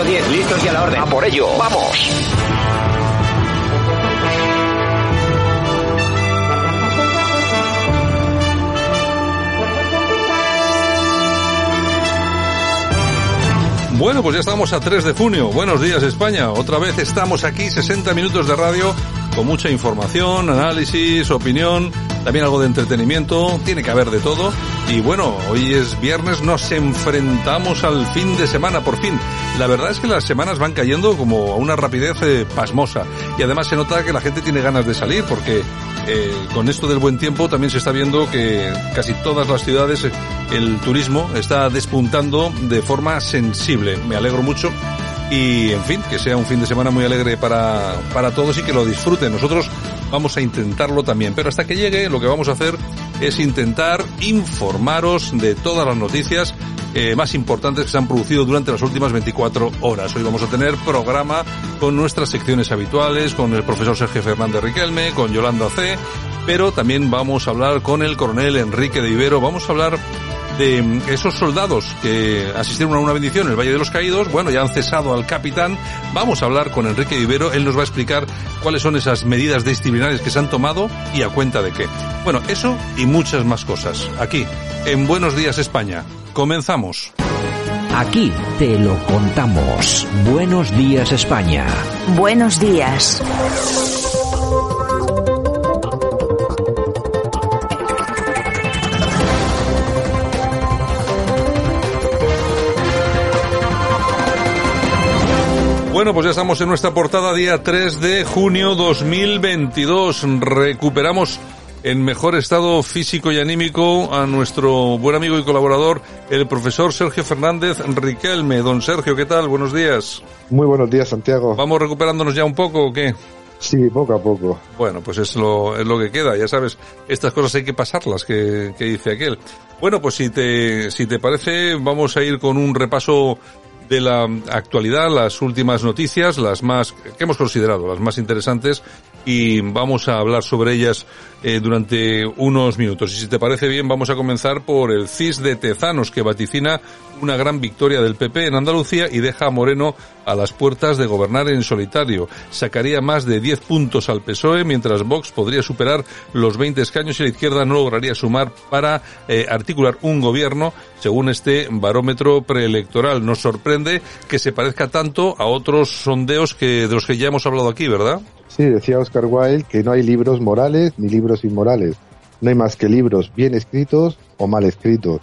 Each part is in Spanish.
10, listos y a la orden. A por ello, vamos. Bueno, pues ya estamos a 3 de junio. Buenos días España. Otra vez estamos aquí, 60 minutos de radio, con mucha información, análisis, opinión, también algo de entretenimiento, tiene que haber de todo. Y bueno, hoy es viernes, nos enfrentamos al fin de semana, por fin. La verdad es que las semanas van cayendo como a una rapidez eh, pasmosa. Y además se nota que la gente tiene ganas de salir, porque eh, con esto del buen tiempo también se está viendo que casi todas las ciudades eh, el turismo está despuntando de forma sensible. Me alegro mucho y en fin, que sea un fin de semana muy alegre para, para todos y que lo disfruten. Nosotros vamos a intentarlo también, pero hasta que llegue lo que vamos a hacer es intentar informaros de todas las noticias eh, más importantes que se han producido durante las últimas 24 horas. Hoy vamos a tener programa con nuestras secciones habituales, con el profesor Sergio Fernández Riquelme, con Yolanda C, pero también vamos a hablar con el coronel Enrique de Ibero, vamos a hablar de esos soldados que asistieron a una bendición en el Valle de los Caídos, bueno, ya han cesado al capitán. Vamos a hablar con Enrique Ibero, él nos va a explicar cuáles son esas medidas disciplinarias que se han tomado y a cuenta de qué. Bueno, eso y muchas más cosas. Aquí, en Buenos Días España. Comenzamos. Aquí te lo contamos. Buenos días España. Buenos días. Bueno, pues ya estamos en nuestra portada día 3 de junio 2022. Recuperamos en mejor estado físico y anímico a nuestro buen amigo y colaborador, el profesor Sergio Fernández Riquelme. Don Sergio, ¿qué tal? Buenos días. Muy buenos días, Santiago. ¿Vamos recuperándonos ya un poco o qué? Sí, poco a poco. Bueno, pues es lo, es lo que queda, ya sabes, estas cosas hay que pasarlas, que, que dice aquel. Bueno, pues si te, si te parece, vamos a ir con un repaso de la actualidad, las últimas noticias, las más que hemos considerado, las más interesantes, y vamos a hablar sobre ellas eh, durante unos minutos. Y si te parece bien, vamos a comenzar por el CIS de Tezanos, que vaticina una gran victoria del PP en Andalucía y deja a Moreno a las puertas de gobernar en solitario. Sacaría más de 10 puntos al PSOE, mientras Vox podría superar los 20 escaños y la izquierda no lograría sumar para eh, articular un gobierno, según este barómetro preelectoral. Nos sorprende que se parezca tanto a otros sondeos que de los que ya hemos hablado aquí, ¿verdad? Sí, decía Oscar Wilde que no hay libros morales ni libros inmorales. No hay más que libros bien escritos o mal escritos.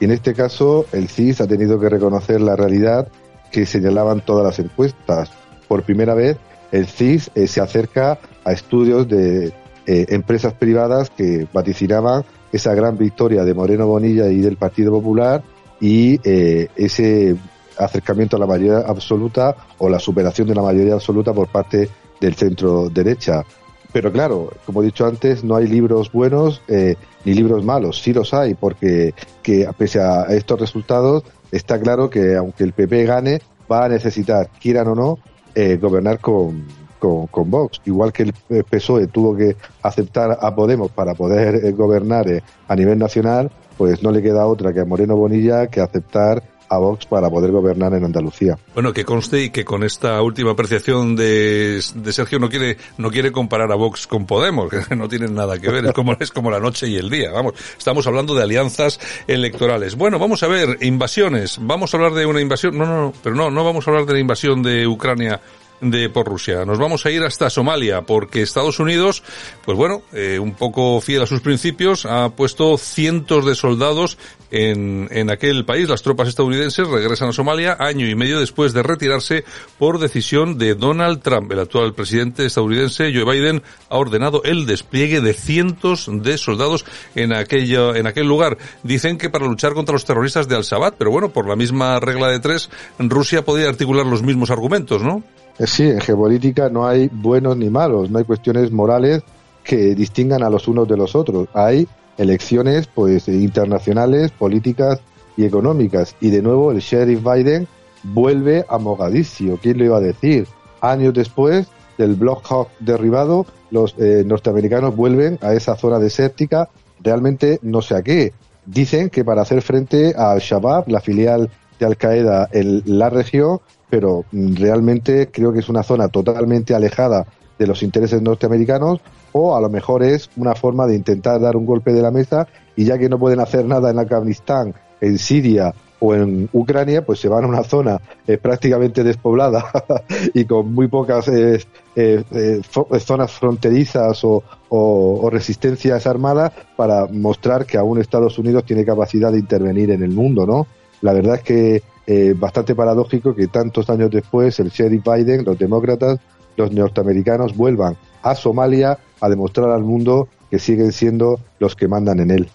Y en este caso, el CIS ha tenido que reconocer la realidad que señalaban todas las encuestas. Por primera vez, el CIS eh, se acerca a estudios de eh, empresas privadas que vaticinaban esa gran victoria de Moreno Bonilla y del Partido Popular y eh, ese acercamiento a la mayoría absoluta o la superación de la mayoría absoluta por parte del centro derecha. Pero claro, como he dicho antes, no hay libros buenos eh, ni libros malos. Sí los hay, porque que pese a estos resultados, está claro que aunque el PP gane, va a necesitar, quieran o no, eh, gobernar con, con, Vox. Igual que el PSOE tuvo que aceptar a Podemos para poder eh, gobernar eh, a nivel nacional, pues no le queda otra que a Moreno Bonilla que aceptar a Vox para poder gobernar en Andalucía. Bueno, que conste y que con esta última apreciación de, de Sergio no quiere no quiere comparar a Vox con Podemos, que no tienen nada que ver, es como es como la noche y el día. Vamos, estamos hablando de alianzas electorales. Bueno, vamos a ver invasiones. Vamos a hablar de una invasión. No, no, no, pero no, no vamos a hablar de la invasión de Ucrania de por Rusia. Nos vamos a ir hasta Somalia porque Estados Unidos, pues bueno, eh, un poco fiel a sus principios, ha puesto cientos de soldados en, en aquel país. Las tropas estadounidenses regresan a Somalia año y medio después de retirarse por decisión de Donald Trump. El actual presidente estadounidense, Joe Biden, ha ordenado el despliegue de cientos de soldados en aquello, en aquel lugar. Dicen que para luchar contra los terroristas de Al-Shabaab, pero bueno, por la misma regla de tres, Rusia podría articular los mismos argumentos, ¿no? Eh, sí, en geopolítica no hay buenos ni malos, no hay cuestiones morales que distingan a los unos de los otros. Hay elecciones pues internacionales, políticas y económicas. Y de nuevo el sheriff Biden vuelve a Mogadiscio. ¿Quién lo iba a decir? Años después del Block Hawk derribado, los eh, norteamericanos vuelven a esa zona desértica. Realmente no sé a qué. Dicen que para hacer frente al Shabab, la filial de Al Qaeda en la región, pero mm, realmente creo que es una zona totalmente alejada de los intereses norteamericanos o a lo mejor es una forma de intentar dar un golpe de la mesa y ya que no pueden hacer nada en Afganistán, en Siria o en Ucrania, pues se van a una zona eh, prácticamente despoblada y con muy pocas eh, eh, zonas fronterizas o, o, resistencias armadas para mostrar que aún Estados Unidos tiene capacidad de intervenir en el mundo, ¿no? La verdad es que eh, bastante paradójico que tantos años después el sheriff Biden, los demócratas, los norteamericanos vuelvan a Somalia a demostrar al mundo que siguen siendo los que mandan en él.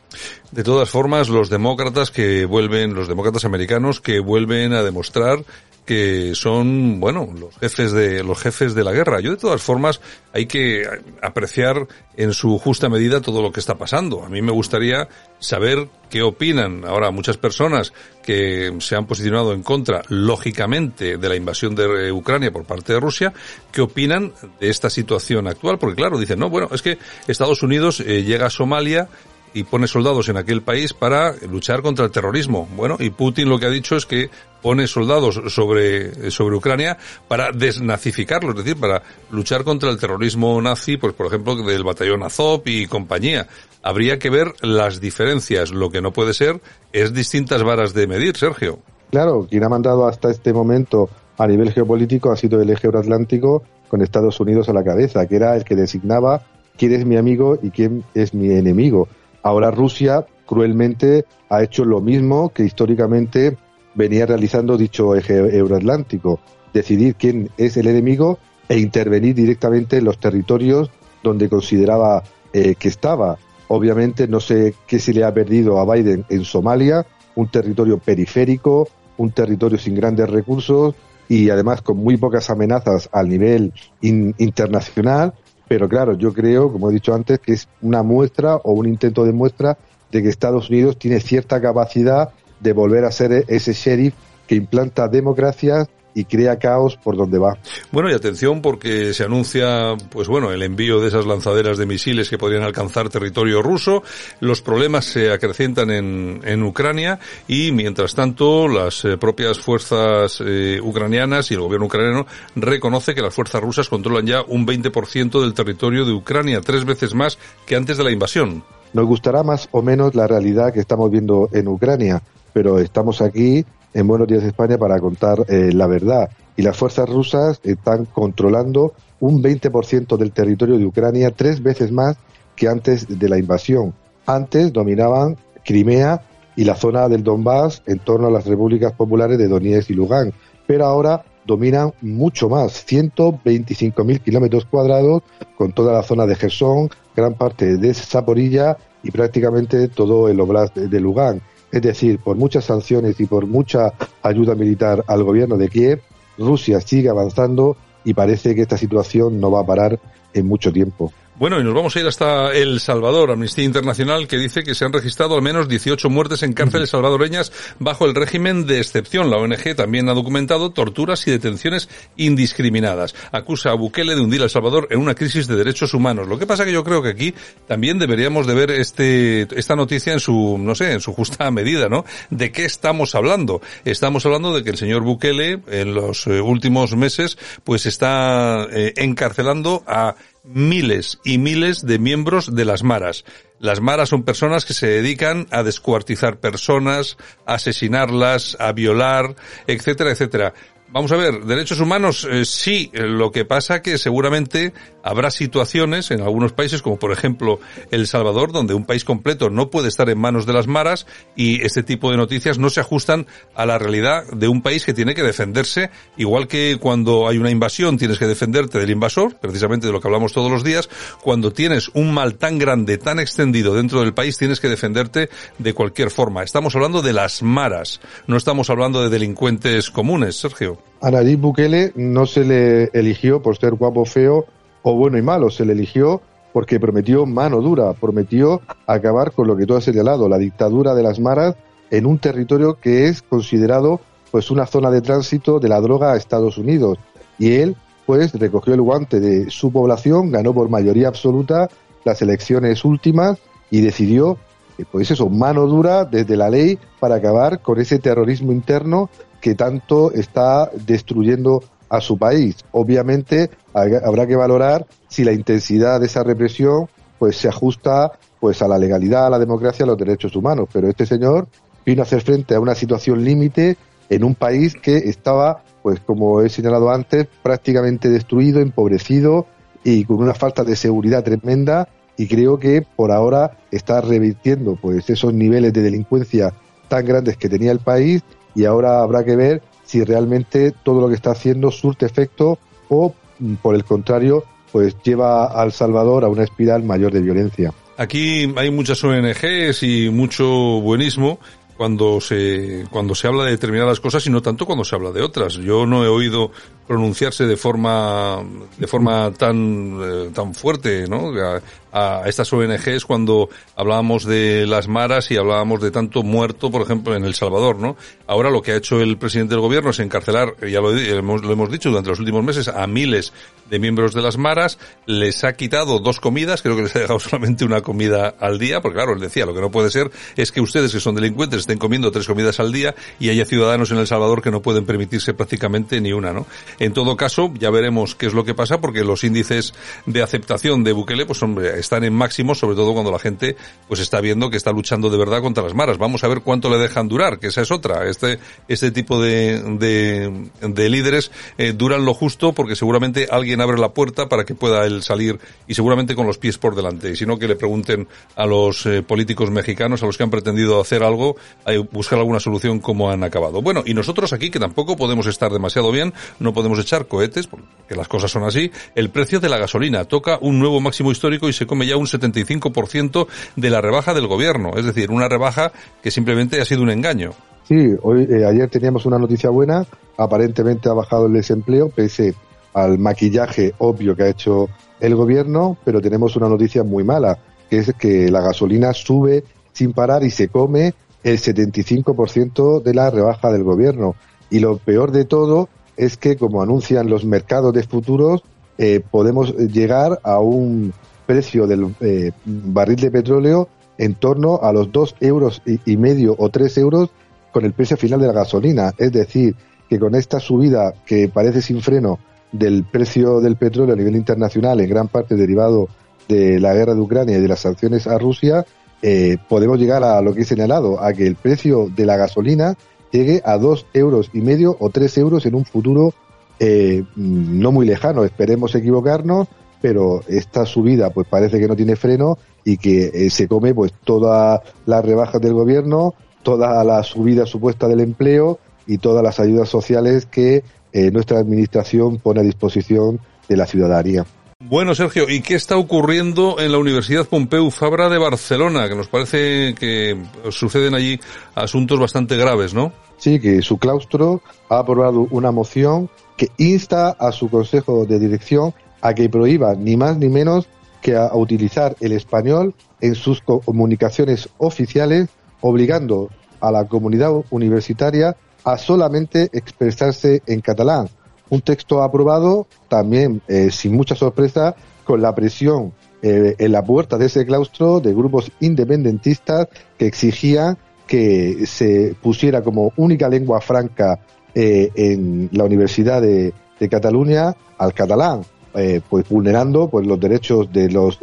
De todas formas, los demócratas que vuelven, los demócratas americanos que vuelven a demostrar que son, bueno, los jefes de, los jefes de la guerra. Yo de todas formas hay que apreciar en su justa medida todo lo que está pasando. A mí me gustaría saber qué opinan ahora muchas personas que se han posicionado en contra, lógicamente, de la invasión de Ucrania por parte de Rusia, qué opinan de esta situación actual, porque claro, dicen, no, bueno, es que Estados Unidos eh, llega a Somalia y pone soldados en aquel país para luchar contra el terrorismo. Bueno, y Putin lo que ha dicho es que pone soldados sobre, sobre Ucrania para desnazificarlo, es decir, para luchar contra el terrorismo nazi, pues por ejemplo, del batallón Azov y compañía. Habría que ver las diferencias. Lo que no puede ser es distintas varas de medir, Sergio. Claro, quien ha mandado hasta este momento a nivel geopolítico ha sido el eje euroatlántico con Estados Unidos a la cabeza, que era el que designaba quién es mi amigo y quién es mi enemigo. Ahora Rusia cruelmente ha hecho lo mismo que históricamente venía realizando dicho eje euroatlántico, decidir quién es el enemigo e intervenir directamente en los territorios donde consideraba eh, que estaba. Obviamente no sé qué se le ha perdido a Biden en Somalia, un territorio periférico, un territorio sin grandes recursos y además con muy pocas amenazas al nivel internacional pero claro, yo creo, como he dicho antes, que es una muestra o un intento de muestra de que Estados Unidos tiene cierta capacidad de volver a ser ese sheriff que implanta democracias y crea caos por donde va. Bueno, y atención porque se anuncia, pues bueno, el envío de esas lanzaderas de misiles que podrían alcanzar territorio ruso. Los problemas se acrecientan en, en Ucrania y mientras tanto las eh, propias fuerzas eh, ucranianas y el gobierno ucraniano reconoce que las fuerzas rusas controlan ya un 20% del territorio de Ucrania, tres veces más que antes de la invasión. Nos gustará más o menos la realidad que estamos viendo en Ucrania, pero estamos aquí en Buenos Días España para contar eh, la verdad. Y las fuerzas rusas están controlando un 20% del territorio de Ucrania, tres veces más que antes de la invasión. Antes dominaban Crimea y la zona del Donbass en torno a las repúblicas populares de Donetsk y Lugansk, pero ahora dominan mucho más, 125.000 kilómetros cuadrados, con toda la zona de Gerson, gran parte de Zaporilla y prácticamente todo el oblast de Lugansk. Es decir, por muchas sanciones y por mucha ayuda militar al gobierno de Kiev, Rusia sigue avanzando y parece que esta situación no va a parar en mucho tiempo. Bueno, y nos vamos a ir hasta El Salvador, Amnistía Internacional, que dice que se han registrado al menos 18 muertes en cárceles salvadoreñas bajo el régimen de excepción. La ONG también ha documentado torturas y detenciones indiscriminadas. Acusa a Bukele de hundir a El Salvador en una crisis de derechos humanos. Lo que pasa que yo creo que aquí también deberíamos de ver este, esta noticia en su, no sé, en su justa medida, ¿no? ¿De qué estamos hablando? Estamos hablando de que el señor Bukele en los eh, últimos meses pues está eh, encarcelando a miles y miles de miembros de las maras. Las maras son personas que se dedican a descuartizar personas, a asesinarlas, a violar, etcétera, etcétera. Vamos a ver, derechos humanos eh, sí, lo que pasa que seguramente habrá situaciones en algunos países, como por ejemplo El Salvador, donde un país completo no puede estar en manos de las maras y este tipo de noticias no se ajustan a la realidad de un país que tiene que defenderse, igual que cuando hay una invasión tienes que defenderte del invasor, precisamente de lo que hablamos todos los días, cuando tienes un mal tan grande, tan extendido dentro del país, tienes que defenderte de cualquier forma. Estamos hablando de las maras, no estamos hablando de delincuentes comunes, Sergio. A Bukele no se le eligió por ser guapo, feo o bueno y malo, se le eligió porque prometió mano dura, prometió acabar con lo que tú has señalado, la dictadura de las maras en un territorio que es considerado pues una zona de tránsito de la droga a Estados Unidos. Y él pues recogió el guante de su población, ganó por mayoría absoluta las elecciones últimas y decidió eh, pues eso, mano dura desde la ley para acabar con ese terrorismo interno que tanto está destruyendo a su país. Obviamente habrá que valorar si la intensidad de esa represión pues se ajusta pues a la legalidad, a la democracia, a los derechos humanos. Pero este señor vino a hacer frente a una situación límite en un país que estaba, pues como he señalado antes, prácticamente destruido, empobrecido y con una falta de seguridad tremenda. Y creo que por ahora está revirtiendo pues esos niveles de delincuencia tan grandes que tenía el país y ahora habrá que ver si realmente todo lo que está haciendo surte efecto o, mm, por el contrario, pues lleva al Salvador a una espiral mayor de violencia. Aquí hay muchas ONGs y mucho buenismo cuando se cuando se habla de determinadas cosas y no tanto cuando se habla de otras. Yo no he oído pronunciarse de forma de forma tan eh, tan fuerte, ¿no? A estas ONGs cuando hablábamos de las maras y hablábamos de tanto muerto, por ejemplo, en El Salvador, ¿no? Ahora lo que ha hecho el presidente del gobierno es encarcelar, ya lo, hemos, dicho durante los últimos meses, a miles de miembros de las maras, les ha quitado dos comidas, creo que les ha dejado solamente una comida al día, porque claro, él decía, lo que no puede ser es que ustedes que son delincuentes estén comiendo tres comidas al día y haya ciudadanos en El Salvador que no pueden permitirse prácticamente ni una, ¿no? En todo caso, ya veremos qué es lo que pasa, porque los índices de aceptación de Bukele, pues hombre, están en máximo, sobre todo cuando la gente pues está viendo que está luchando de verdad contra las maras. Vamos a ver cuánto le dejan durar, que esa es otra. Este, este tipo de, de, de líderes eh, duran lo justo porque seguramente alguien abre la puerta para que pueda él salir y seguramente con los pies por delante. Y si no, que le pregunten a los eh, políticos mexicanos, a los que han pretendido hacer algo, a buscar alguna solución como han acabado. Bueno, y nosotros aquí, que tampoco podemos estar demasiado bien, no podemos echar cohetes, porque las cosas son así, el precio de la gasolina toca un nuevo máximo histórico y se come ya un 75% de la rebaja del gobierno. Es decir, una rebaja que simplemente ha sido un engaño. Sí, hoy, eh, ayer teníamos una noticia buena. Aparentemente ha bajado el desempleo, pese al maquillaje obvio que ha hecho el gobierno, pero tenemos una noticia muy mala, que es que la gasolina sube sin parar y se come el 75% de la rebaja del gobierno. Y lo peor de todo es que, como anuncian los mercados de futuros, eh, podemos llegar a un precio del eh, barril de petróleo en torno a los dos euros y, medio o tres euros con el precio final de la gasolina. Es decir, que con esta subida que parece sin freno del precio del petróleo a nivel internacional, en gran parte derivado de la guerra de Ucrania y de las sanciones a Rusia, eh, podemos llegar a lo que he señalado, a que el precio de la gasolina llegue a dos euros y medio o tres euros en un futuro eh, no muy lejano. Esperemos equivocarnos, pero esta subida pues parece que no tiene freno y que eh, se come pues todas las rebajas del gobierno, toda la subida supuesta del empleo y todas las ayudas sociales que eh, nuestra administración pone a disposición de la ciudadanía. Bueno, Sergio, ¿y qué está ocurriendo en la Universidad Pompeu Fabra de Barcelona? Que nos parece que suceden allí asuntos bastante graves, ¿no? Sí, que su claustro ha aprobado una moción que insta a su consejo de dirección a que prohíba ni más ni menos que a, utilizar el español en sus comunicaciones oficiales, obligando a la comunidad universitaria a solamente expresarse en catalán. Un texto aprobado también, eh, sin mucha sorpresa, con la presión eh, en la puerta de ese claustro de grupos independentistas que exigían que se pusiera como única lengua franca eh, en la Universidad de, Cataluña al catalán, eh, pues vulnerando pues los derechos de los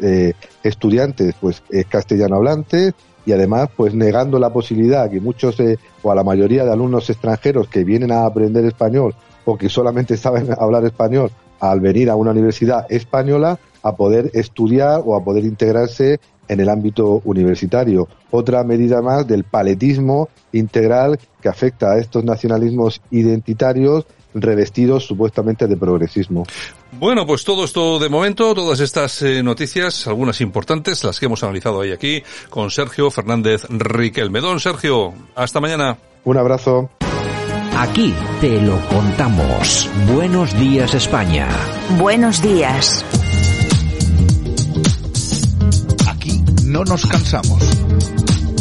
estudiantes pues castellano hablantes y además pues negando la posibilidad que muchos o a la mayoría de alumnos extranjeros que vienen a aprender español o que solamente saben hablar español al venir a una universidad española a poder estudiar o a poder integrarse en el ámbito universitario. Otra medida más del paletismo integral que afecta a estos nacionalismos identitarios revestidos supuestamente de progresismo. Bueno, pues todo esto de momento, todas estas eh, noticias, algunas importantes, las que hemos analizado hoy aquí con Sergio Fernández Riquelme. Don Sergio, hasta mañana. Un abrazo. Aquí te lo contamos. Buenos días España. Buenos días. no nos cansamos.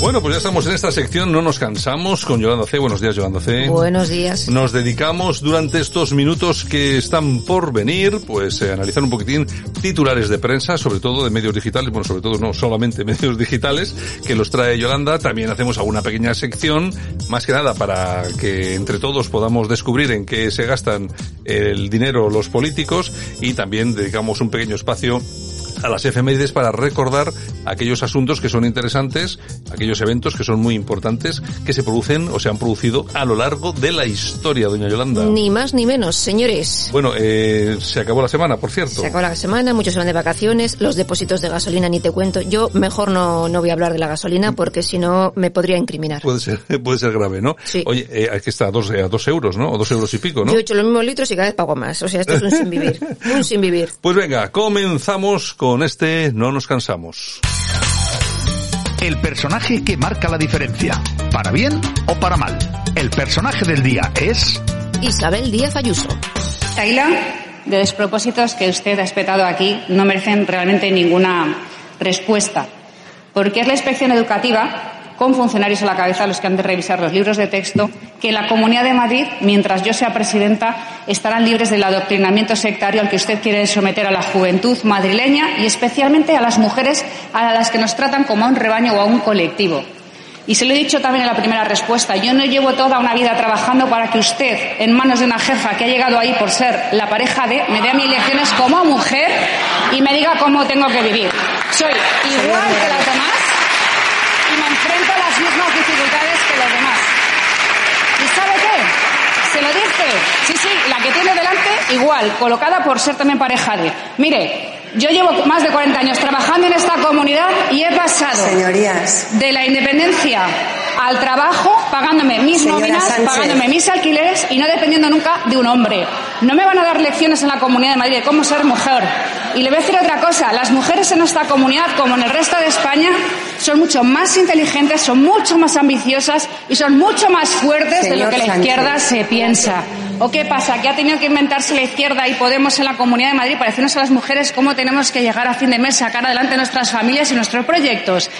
Bueno, pues ya estamos en esta sección, no nos cansamos con Yolanda C. Buenos días, Yolanda C. Buenos días. Nos dedicamos durante estos minutos que están por venir, pues a eh, analizar un poquitín titulares de prensa, sobre todo de medios digitales, bueno, sobre todo no solamente medios digitales, que los trae Yolanda. También hacemos alguna pequeña sección, más que nada para que entre todos podamos descubrir en qué se gastan el dinero los políticos y también dedicamos un pequeño espacio a las efemérides para recordar aquellos asuntos que son interesantes, aquellos eventos que son muy importantes, que se producen o se han producido a lo largo de la historia, doña Yolanda. Ni más ni menos, señores. Bueno, eh, se acabó la semana, por cierto. Se acabó la semana, muchos se van de vacaciones, los depósitos de gasolina ni te cuento. Yo mejor no, no voy a hablar de la gasolina porque si no me podría incriminar. Puede ser, puede ser grave, ¿no? Sí. Oye, eh, aquí está a dos, a dos euros, ¿no? O dos euros y pico, ¿no? Yo he hecho los mismos litros y cada vez pago más. O sea, esto es un sin vivir. un sin vivir. Pues venga, comenzamos con este No nos cansamos. El personaje que marca la diferencia, para bien o para mal. El personaje del día es... Isabel Díaz Ayuso. Taila, de despropósitos que usted ha espetado aquí no merecen realmente ninguna respuesta, porque es la inspección educativa con funcionarios a la cabeza los que han de revisar los libros de texto, que en la Comunidad de Madrid, mientras yo sea presidenta, estarán libres del adoctrinamiento sectario al que usted quiere someter a la juventud madrileña y especialmente a las mujeres a las que nos tratan como a un rebaño o a un colectivo. Y se lo he dicho también en la primera respuesta, yo no llevo toda una vida trabajando para que usted, en manos de una jefa que ha llegado ahí por ser la pareja de, me dé a mis lecciones como mujer y me diga cómo tengo que vivir. Soy igual que las demás me enfrento a las mismas dificultades que los demás. ¿Y sabe qué? Se lo dice. Sí, sí, la que tiene delante igual, colocada por ser también pareja de. Mire, yo llevo más de 40 años trabajando en esta comunidad y he pasado Señorías. de la independencia al trabajo pagándome mis nóminas, pagándome mis alquileres y no dependiendo nunca de un hombre. No me van a dar lecciones en la Comunidad de Madrid de cómo ser mujer. Y le voy a decir otra cosa, las mujeres en nuestra comunidad, como en el resto de España, son mucho más inteligentes, son mucho más ambiciosas y son mucho más fuertes de lo que la izquierda se piensa. ¿O qué pasa? ¿Que ha tenido que inventarse la izquierda y Podemos en la Comunidad de Madrid para decirnos a las mujeres cómo tenemos que llegar a fin de mes, sacar adelante nuestras familias y nuestros proyectos?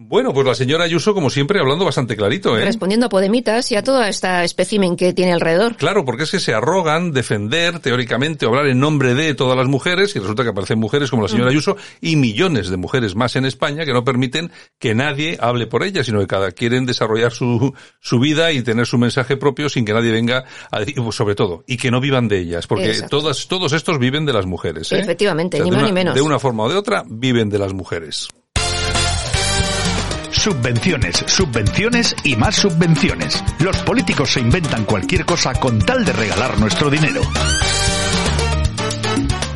Bueno, pues la señora Ayuso, como siempre, hablando bastante clarito, ¿eh? Respondiendo a Podemitas y a toda esta espécimen que tiene alrededor. Claro, porque es que se arrogan defender teóricamente o hablar en nombre de todas las mujeres y resulta que aparecen mujeres como la señora mm. Ayuso y millones de mujeres más en España que no permiten que nadie hable por ellas, sino que cada quieren desarrollar su, su vida y tener su mensaje propio sin que nadie venga a decir, pues, sobre todo, y que no vivan de ellas, porque todas, todos estos viven de las mujeres, ¿eh? Efectivamente, ni más ni menos. De una forma o de otra, viven de las mujeres. Subvenciones, subvenciones y más subvenciones. Los políticos se inventan cualquier cosa con tal de regalar nuestro dinero.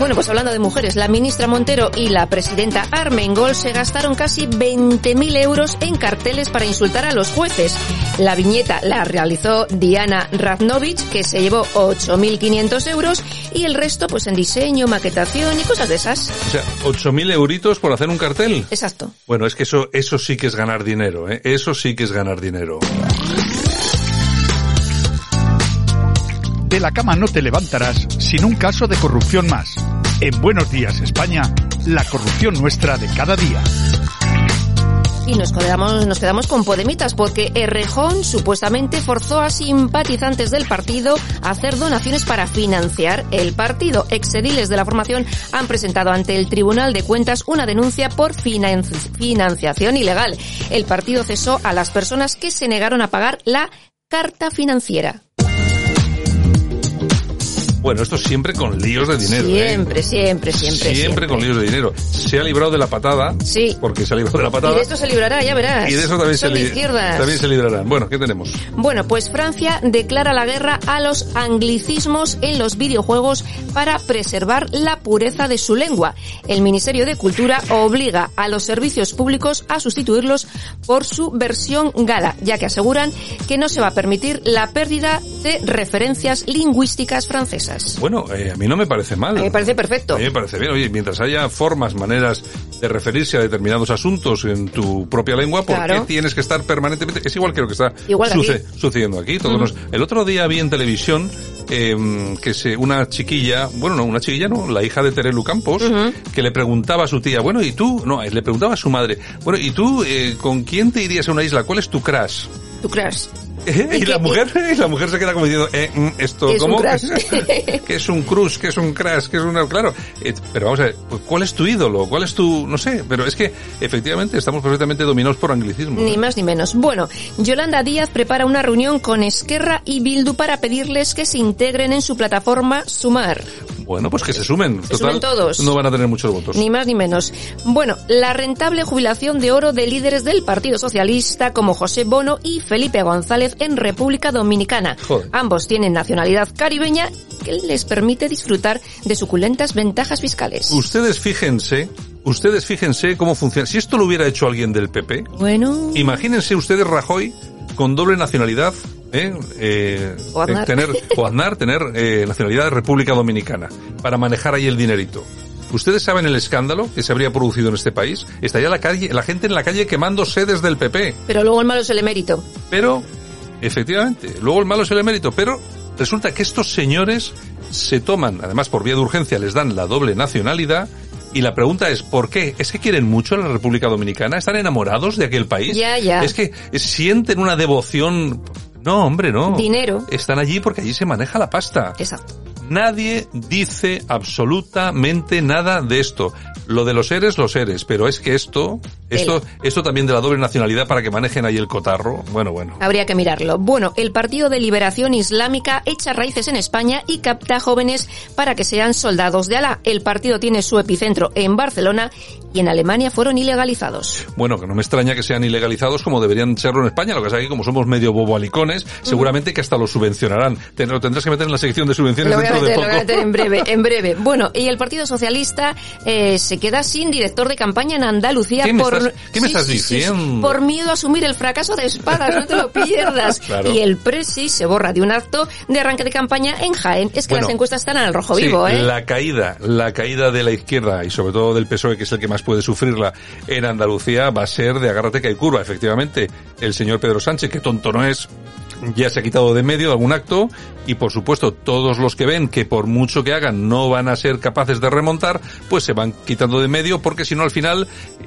Bueno, pues hablando de mujeres, la ministra Montero y la presidenta Armengol se gastaron casi 20.000 euros en carteles para insultar a los jueces. La viñeta la realizó Diana Radnovich, que se llevó 8.500 euros, y el resto pues en diseño, maquetación y cosas de esas. O sea, 8.000 euritos por hacer un cartel. Exacto. Bueno, es que eso, eso sí que es ganar dinero, ¿eh? Eso sí que es ganar dinero. De la cama no te levantarás sin un caso de corrupción más. En Buenos Días, España, la corrupción nuestra de cada día. Y nos quedamos, nos quedamos con Podemitas porque Errejón supuestamente forzó a simpatizantes del partido a hacer donaciones para financiar el partido. Excediles de la formación han presentado ante el Tribunal de Cuentas una denuncia por financiación ilegal. El partido cesó a las personas que se negaron a pagar la carta financiera. Bueno, esto siempre con líos de dinero. Siempre, ¿eh? siempre, siempre, siempre. con líos de dinero. Se ha librado de la patada. Sí. Porque se ha librado de la patada. Y de esto se librará, ya verás. Y de eso también, se, li también se librarán. Bueno, ¿qué tenemos? Bueno, pues Francia declara la guerra a los anglicismos en los videojuegos para preservar la pureza de su lengua. El Ministerio de Cultura obliga a los servicios públicos a sustituirlos por su versión gala, ya que aseguran que no se va a permitir la pérdida de referencias lingüísticas francesas. Bueno, eh, a mí no me parece mal. A mí me parece perfecto. A mí me parece bien. Oye, mientras haya formas, maneras de referirse a determinados asuntos en tu propia lengua, ¿por qué tienes que estar permanentemente? Es igual que lo que está sucediendo aquí. Todos El otro día vi en televisión eh, que se, una chiquilla, bueno, no, una chiquilla no, la hija de Terelu Campos, que le preguntaba a su tía, bueno, ¿y tú? No, le preguntaba a su madre, bueno, ¿y tú eh, con quién te irías a una isla? ¿Cuál es tu crash? Tu crash. y la mujer, y la mujer se queda como diciendo, eh, mm, esto, ¿cómo? que es un crush, que es un crash, que es una, claro. Eh, pero vamos a ver, pues, ¿cuál es tu ídolo? ¿Cuál es tu, no sé? Pero es que, efectivamente, estamos perfectamente dominados por anglicismo. Ni más ni menos. Bueno, Yolanda Díaz prepara una reunión con Esquerra y Bildu para pedirles que se integren en su plataforma Sumar. Bueno, pues que se sumen. Total, todos. No van a tener muchos votos. Ni más ni menos. Bueno, la rentable jubilación de oro de líderes del Partido Socialista como José Bono y Felipe González en República Dominicana. Ambos tienen nacionalidad caribeña que les permite disfrutar de suculentas ventajas fiscales. Ustedes fíjense, ustedes fíjense cómo funciona. Si esto lo hubiera hecho alguien del PP, bueno, imagínense ustedes Rajoy con doble nacionalidad ¿eh? Eh, o tener o Aznar tener eh, nacionalidad de República Dominicana para manejar ahí el dinerito. ¿Ustedes saben el escándalo que se habría producido en este país? Estaría la calle, la gente en la calle quemando sedes del PP. Pero luego el malo es el emérito. Pero, efectivamente, luego el malo es el emérito, pero resulta que estos señores se toman, además por vía de urgencia les dan la doble nacionalidad y la pregunta es, ¿por qué? ¿Es que quieren mucho a la República Dominicana? ¿Están enamorados de aquel país? Ya, ya. Es que sienten una devoción no, hombre, no. Dinero. Están allí porque allí se maneja la pasta. Exacto. Nadie dice absolutamente nada de esto. Lo de los seres, los seres, pero es que esto, esto, esto también de la doble nacionalidad para que manejen ahí el cotarro, bueno, bueno. Habría que mirarlo. Bueno, el Partido de Liberación Islámica echa raíces en España y capta jóvenes para que sean soldados de Alá. El partido tiene su epicentro en Barcelona y en Alemania fueron ilegalizados. Bueno, que no me extraña que sean ilegalizados como deberían serlo en España. Lo que pasa es que como somos medio bobalicones, seguramente que hasta lo subvencionarán. Te lo tendrás que meter en la sección de subvenciones dentro de poco. Lo voy a meter en breve, en breve. Bueno, y el Partido Socialista eh, se queda sin director de campaña en Andalucía ¿Qué por... Me estás, ¿Qué me estás diciendo? por miedo a asumir el fracaso de espadas, no te lo pierdas. Y el Presi se borra de un acto de arranque de campaña en Jaén. Es que las encuestas están al rojo vivo, ¿eh? La caída, la caída de la izquierda y sobre todo del PSOE, que es el que más puede sufrirla en Andalucía, va a ser de agárrate que hay curva. Efectivamente, el señor Pedro Sánchez, que tonto no es, ya se ha quitado de medio de algún acto y por supuesto todos los que ven que por mucho que hagan no van a ser capaces de remontar, pues se van quitando de medio porque si no al final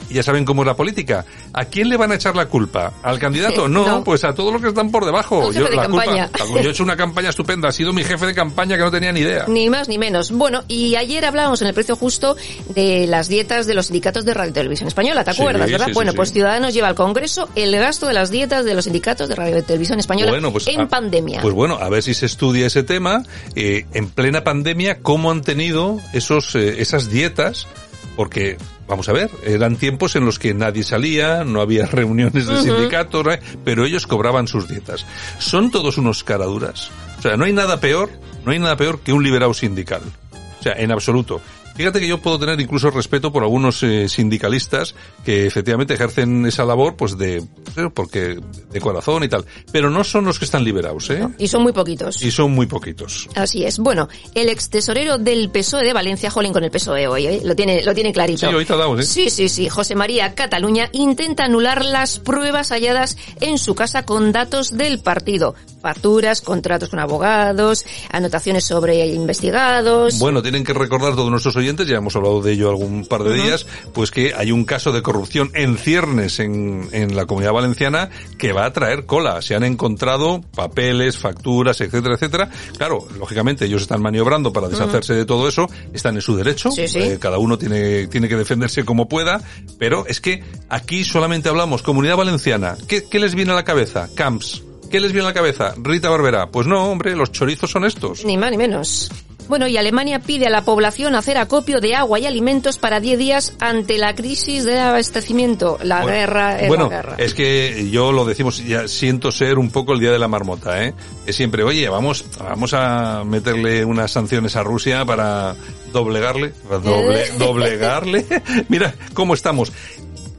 ya saben cómo es la política. ¿A quién le van a echar la culpa? ¿Al candidato? No, pues a todos los que están por debajo. Yo, la culpa, yo he hecho una campaña estupenda, ha sido mi jefe de campaña que no tenía ni idea. Ni más ni menos. Bueno, y ayer hablábamos en el precio justo de las dietas de los sindicatos de Radio y Televisión Española, ¿te acuerdas, verdad? bueno, pues Ciudadanos lleva al Congreso el gasto de las dietas de los sindicatos de Radio y Televisión Española pues, en pandemia. Pues bueno, a ver si se estudia ese tema eh, en plena pandemia, cómo han tenido esos eh, esas dietas, porque vamos a ver, eran tiempos en los que nadie salía, no había reuniones de sindicatos, ¿eh? pero ellos cobraban sus dietas. Son todos unos caraduras. O sea, no hay nada peor, no hay nada peor que un liberado sindical. O sea, en absoluto. Fíjate que yo puedo tener incluso respeto por algunos eh, sindicalistas que efectivamente ejercen esa labor, pues de, eh, porque, de corazón y tal. Pero no son los que están liberados, ¿eh? Y son muy poquitos. Y son muy poquitos. Así es. Bueno, el ex tesorero del PSOE de Valencia, Jolín con el PSOE hoy, ¿eh? lo tiene, lo tiene clarito. Sí, ha dado, ¿eh? Sí, sí, sí. José María Cataluña intenta anular las pruebas halladas en su casa con datos del partido. Facturas, contratos con abogados, anotaciones sobre investigados. Bueno, tienen que recordar todos nuestros oyentes, ya hemos hablado de ello algún par de días, pues que hay un caso de corrupción en ciernes en, en la comunidad valenciana que va a traer cola. Se han encontrado papeles, facturas, etcétera, etcétera. Claro, lógicamente ellos están maniobrando para deshacerse de todo eso, están en su derecho, Sí, sí. eh, cada uno tiene, tiene que defenderse como pueda, pero es que aquí solamente hablamos comunidad valenciana. ¿Qué, qué les viene a la cabeza? Camps. ¿Qué les viene a la cabeza? Rita Barberá. Pues no, hombre, los chorizos son estos. Ni más ni menos. Bueno, y Alemania pide a la población hacer acopio de agua y alimentos para 10 días ante la crisis de abastecimiento. La Bueno, guerra es bueno, la guerra. es que yo lo decimos, ya siento ser un poco el día de la marmota, ¿eh? Es siempre, oye, vamos, vamos a meterle unas sanciones a Rusia para doblegarle, para doble- doblegarle. Mira cómo estamos.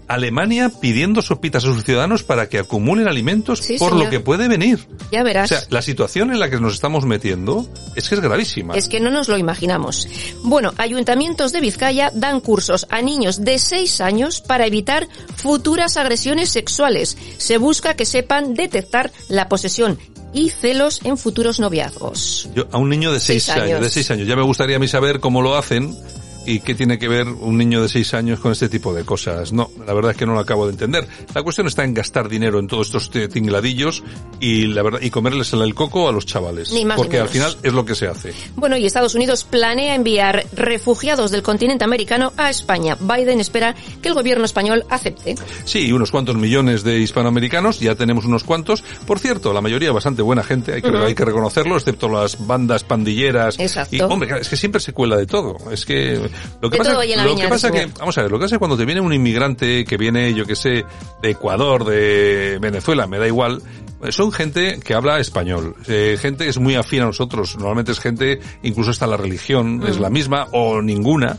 Alemania pidiendo sopitas a sus ciudadanos para que acumulen alimentos Sí, por señor. lo que puede venir. Ya O verás. sea, la situación en la que nos estamos metiendo es que es gravísima. Es que no nos lo imaginamos. Bueno, ayuntamientos de Vizcaya dan cursos a niños de 6 años para evitar futuras agresiones sexuales. Se busca que sepan detectar la posesión y celos en futuros noviazgos. Yo, a un niño de seis, Seis años. años. de seis años. Ya me gustaría a mí saber cómo lo hacen y qué tiene que ver un niño de seis años con este tipo de cosas. No, la verdad es que no lo acabo de entender. La cuestión está en gastar dinero en todos estos tingladillos y la verdad, y comerles el coco a los chavales. Ni más ni porque al menos. final es lo que se hace. Bueno, y Estados Unidos planea enviar refugiados del continente americano a España. Biden espera que el gobierno español acepte. Sí, unos cuantos millones de hispanoamericanos, ya tenemos unos cuantos. Por cierto, la mayoría bastante buena gente, hay que, hay que reconocerlo, excepto las bandas pandilleras. Exacto. Y, hombre, es que siempre se cuela de todo. Es que lo que De pasa, lo viña que pasa que, vamos a ver, lo que pasa es que cuando te viene un inmigrante que viene, yo que sé, de Ecuador, de Venezuela, me da igual, eh, son gente que habla español, eh, gente que es muy afín a nosotros, normalmente es gente, incluso hasta la religión es Mm. la misma o ninguna.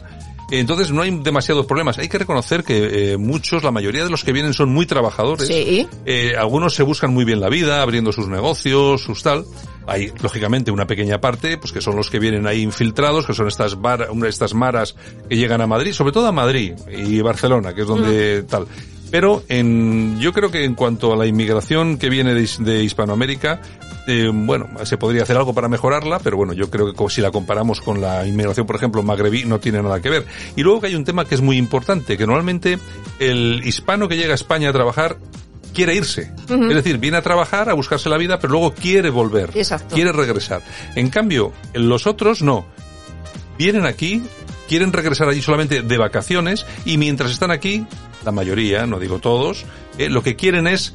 Entonces no hay demasiados problemas. Hay que reconocer que eh, muchos, la mayoría de los que vienen son muy trabajadores. Sí. Eh, algunos se buscan muy bien la vida, abriendo sus negocios, sus tal. Hay, lógicamente, una pequeña parte, pues que son los que vienen ahí infiltrados, que son estas bar, estas maras que llegan a Madrid, sobre todo a Madrid y Barcelona, que es donde tal. Pero en, yo creo que en cuanto a la inmigración que viene de, His- de Hispanoamérica, eh, bueno, se podría hacer algo para mejorarla, pero bueno, yo creo que si la comparamos con la inmigración, por ejemplo, magrebí, no tiene nada que ver. Y luego que hay un tema que es muy importante, que normalmente el hispano que llega a España a trabajar quiere irse. Es decir, viene a trabajar, a buscarse la vida, pero luego quiere volver. Exacto. Quiere regresar. En cambio, los otros no. Vienen aquí, quieren regresar allí solamente de vacaciones y mientras están aquí, la mayoría, no digo todos, eh, lo que quieren es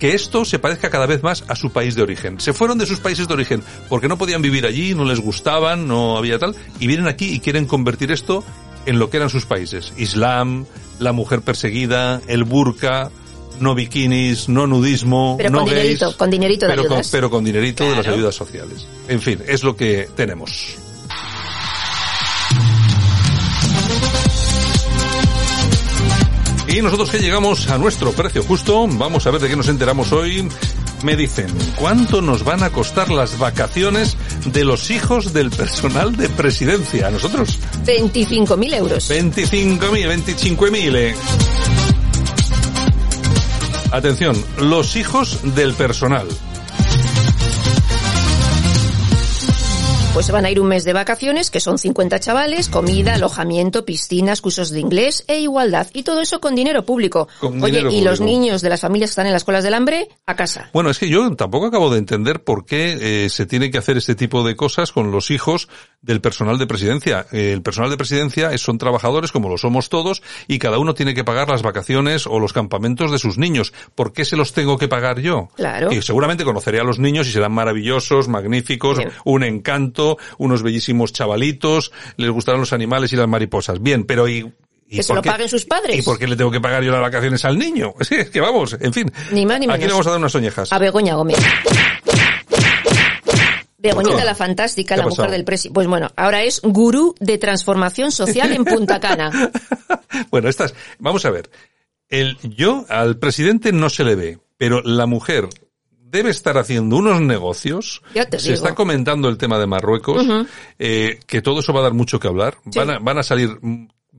que esto se parezca cada vez más a su país de origen. Se fueron de sus países de origen porque no podían vivir allí, no les gustaban, no había tal, y vienen aquí y quieren convertir esto en lo que eran sus países. Islam, la mujer perseguida, el burka, no bikinis, no nudismo, Pero no con gays, dinerito, con dinerito de pero con, pero con dinerito de las ayudas sociales. En fin, es lo que tenemos. Y nosotros que llegamos a nuestro precio justo, vamos a ver de qué nos enteramos hoy. Me dicen, ¿cuánto nos van a costar las vacaciones de los hijos del personal de presidencia? A nosotros. 25.000 euros. 25.000, 25.000. eh. Atención, los hijos del personal. Pues se van a ir un mes de vacaciones, que son 50 chavales, comida, alojamiento, piscinas, cursos de inglés e igualdad. Y todo eso con dinero público. Con Oye, dinero y los niños de las familias que están en las escuelas del hambre, a casa. Bueno, es que yo tampoco acabo de entender por qué eh, se tiene que hacer este tipo de cosas con los hijos del personal de presidencia. Eh, el personal de presidencia es- son trabajadores como lo somos todos y cada uno tiene que pagar las vacaciones o los campamentos de sus niños. ¿Por qué se los tengo que pagar yo? Claro. Y seguramente conoceré a los niños y serán maravillosos, magníficos, Bien. un encanto, unos bellísimos chavalitos, les gustarán los animales y las mariposas. Bien, pero y... ¿y Que se lo qué- paguen sus padres. ¿Y por qué le tengo que pagar yo las vacaciones al niño? Es que, vamos, en fin. Ni más ni Aquí menos. le vamos a dar unas oñejas. A Begoña Gómez. Begoñita la fantástica, ¿Qué la mujer pasado? del presi. Pues bueno, ahora es gurú de transformación social en Punta Cana. Bueno, estas, vamos a ver. El, yo al presidente no se le ve, pero la mujer debe estar haciendo unos negocios. Ya te se digo. está comentando el tema de Marruecos, eh, que todo eso va a dar mucho que hablar. Sí. Van, a, van a salir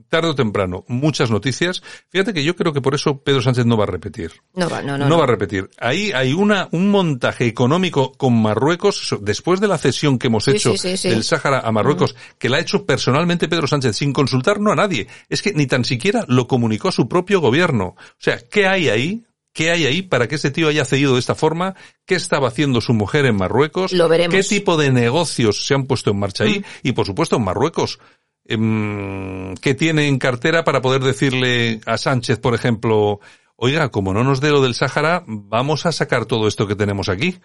tarde o temprano muchas noticias. Fíjate que yo creo que por eso Pedro Sánchez no va a repetir. No va, no, no. No, no. va a repetir. Ahí hay una, un montaje económico con Marruecos, después de la cesión que hemos Sí, hecho sí, sí, sí. del Sáhara a Marruecos, que la ha hecho personalmente Pedro Sánchez sin consultar no a nadie. Es que ni tan siquiera lo comunicó a su propio gobierno. O sea, ¿qué hay ahí? ¿Qué hay ahí para que ese tío haya cedido de esta forma? ¿Qué estaba haciendo su mujer en Marruecos? Lo veremos. ¿Qué tipo de negocios se han puesto en marcha ahí? Mm. Y por supuesto en Marruecos. Em, ¿Qué tiene en cartera para poder decirle a Sánchez, por ejemplo, oiga, como no nos dé lo del Sáhara, vamos a sacar todo esto que tenemos aquí?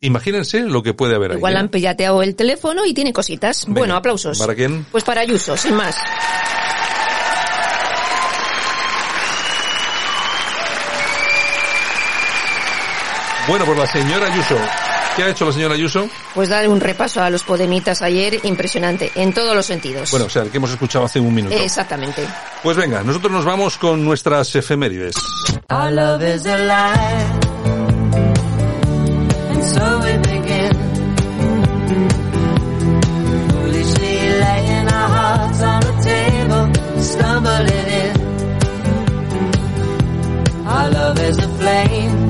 Imagínense lo que puede haber Igual ahí. ¿eh? han pillateado el teléfono y tiene cositas. Venga, bueno, aplausos. ¿Para quién? Pues para Ayuso, sin más. Bueno, pues la señora Ayuso. ¿Qué ha hecho la señora Ayuso? Pues dar un repaso a los podemitas ayer impresionante, en todos los sentidos. Bueno, o sea, el que hemos escuchado hace un minuto. Exactamente. Pues venga, nosotros nos vamos con nuestras efemérides. Our love is a flame.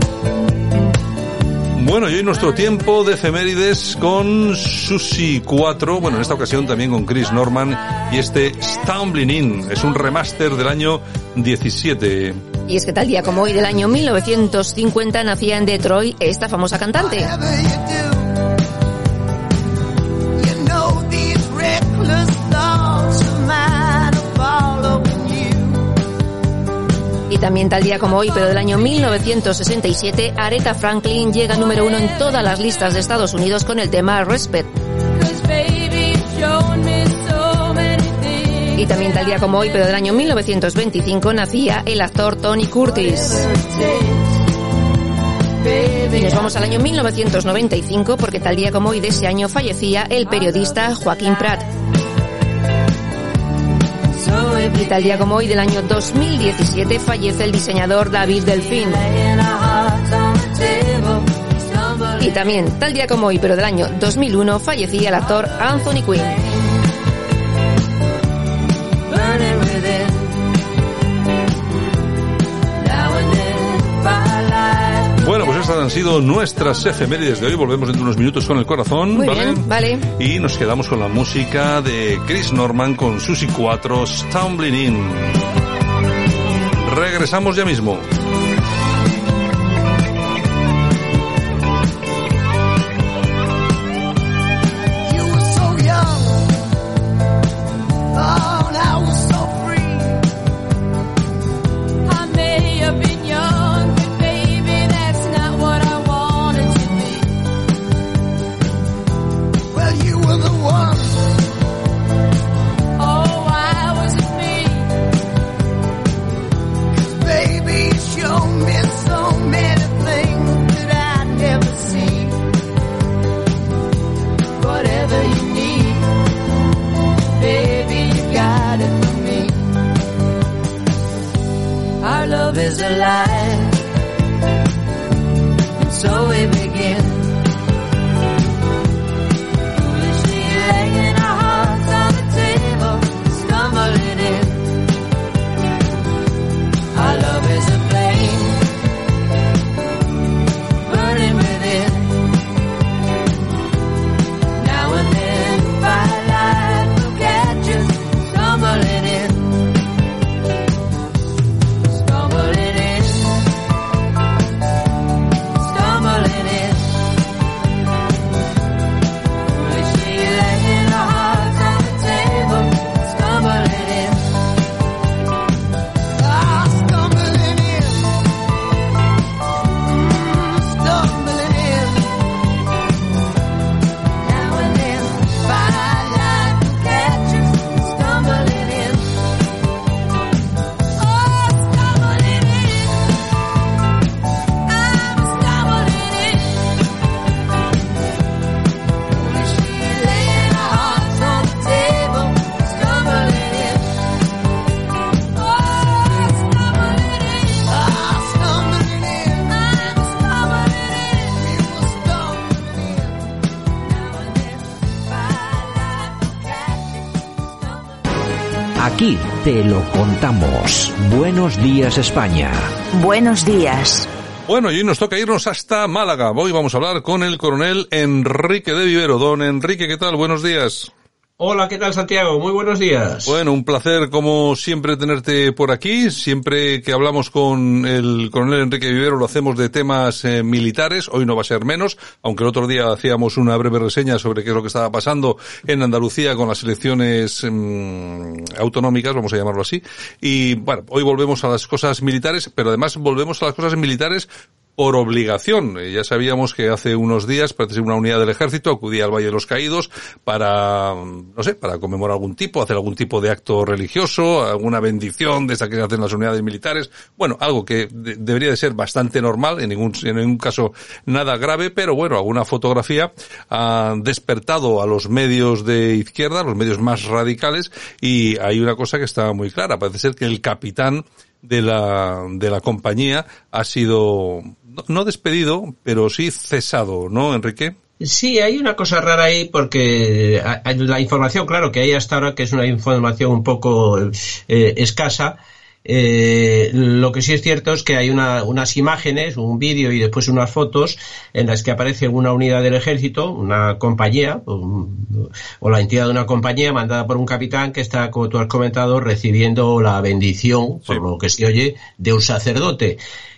Bueno, y hoy nuestro tiempo de efemérides con Susi 4, bueno, en esta ocasión también con Chris Norman y este Stumbling In, es un remaster del año 17. Y es que tal día como hoy del año 1950 nacía en Detroit esta famosa cantante. Y también tal día como hoy, pero del año 1967, Aretha Franklin llega número uno en todas las listas de Estados Unidos con el tema Respect. Y también tal día como hoy, pero del año 1925, nacía el actor Tony Curtis. Y nos vamos al año 1995 porque tal día como hoy de ese año fallecía el periodista Joaquín Prat. Y tal día como hoy del año 2017 fallece el diseñador David Delfín. Y también, tal día como hoy, pero del año 2001, fallecía el actor Anthony Quinn. Estas han sido nuestras efemérides de hoy, volvemos dentro de unos minutos con el corazón, Muy ¿vale? bien, vale. Y nos quedamos con la música de Chris Norman con Susi 4, Stumbling In. Regresamos ya mismo. Aquí te lo contamos. Buenos días España. Buenos días. Bueno, y hoy nos toca irnos hasta Málaga. Hoy vamos a hablar con el coronel Enrique de Vivero. Don Enrique, ¿qué tal? Buenos días. Hola, ¿qué tal Santiago? Muy buenos días. Bueno, un placer como siempre tenerte por aquí. Siempre que hablamos con el coronel Enrique Vivero lo hacemos de temas eh, militares. Hoy no va a ser menos, aunque el otro día hacíamos una breve reseña sobre qué es lo que estaba pasando en Andalucía con las elecciones mm, autonómicas, vamos a llamarlo así. Y bueno, hoy volvemos a las cosas militares, pero además volvemos a las cosas militares por obligación. Eh, Ya sabíamos que hace unos días, parece una unidad del ejército, acudía al Valle de los Caídos para, no sé, para conmemorar algún tipo, hacer algún tipo de acto religioso, alguna bendición de esa que hacen las unidades militares. Bueno, algo que de- debería de ser bastante normal, en ningún, en ningún caso nada grave, pero bueno, alguna fotografía ha despertado a los medios de izquierda, los medios más radicales, y hay una cosa que está muy clara. Parece ser que el capitán de la, de la compañía ha sido, no, despedido, pero sí cesado, ¿no, Enrique? Sí, hay una cosa rara ahí porque eh, la información, claro, que hay hasta ahora, que es una información un poco eh, escasa, eh, lo que sí es cierto es que hay una- unas imágenes, un vídeo y después unas fotos en las que aparece una unidad del ejército, una compañía, o, o la entidad de una compañía mandada por un capitán que está, como tú has comentado, recibiendo la bendición, por lo que se oye, de un sacerdote.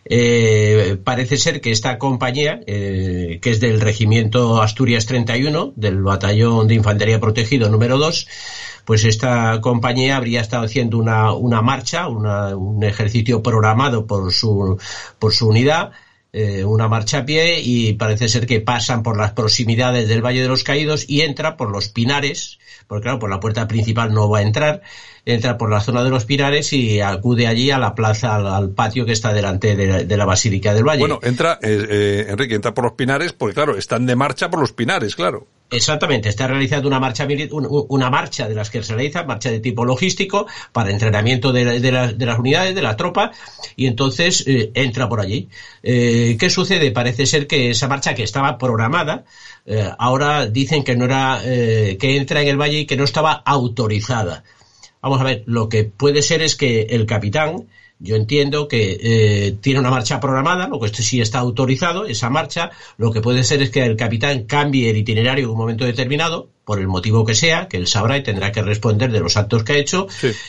Eh, parece ser que esta compañía, eh, que es del regimiento Asturias 31, del batallón de infantería protegido número 2, pues esta compañía habría estado haciendo una, una marcha, una- un ejercicio programado por su, por su unidad, eh, una marcha a pie y parece ser que pasan por las proximidades del Valle de los Caídos y entra por los Pinares, porque claro, por la puerta principal no va a entrar, entra por la zona de los Pinares y acude allí a la plaza, al, al patio que está delante de, la- de la Basílica del Valle. Bueno, entra, eh, eh, Enrique, entra por los pinares, porque claro, están de marcha por los pinares, claro. Exactamente, está realizando una marcha una marcha de las que se realiza, marcha de tipo logístico para entrenamiento de, de las- de las unidades, de la tropa, y entonces eh, entra por allí. Eh, ¿Qué sucede? Parece ser que esa marcha que estaba programada, eh, ahora dicen que no era, que entra en el valle y que no estaba autorizada. Vamos a ver, lo que puede ser es que el capitán, yo entiendo que eh, tiene una marcha programada, lo que esto sí está autorizado, esa marcha, lo que puede ser es que el capitán cambie el itinerario en un momento determinado, por el motivo que sea, que él sabrá y tendrá que responder de los actos que ha hecho,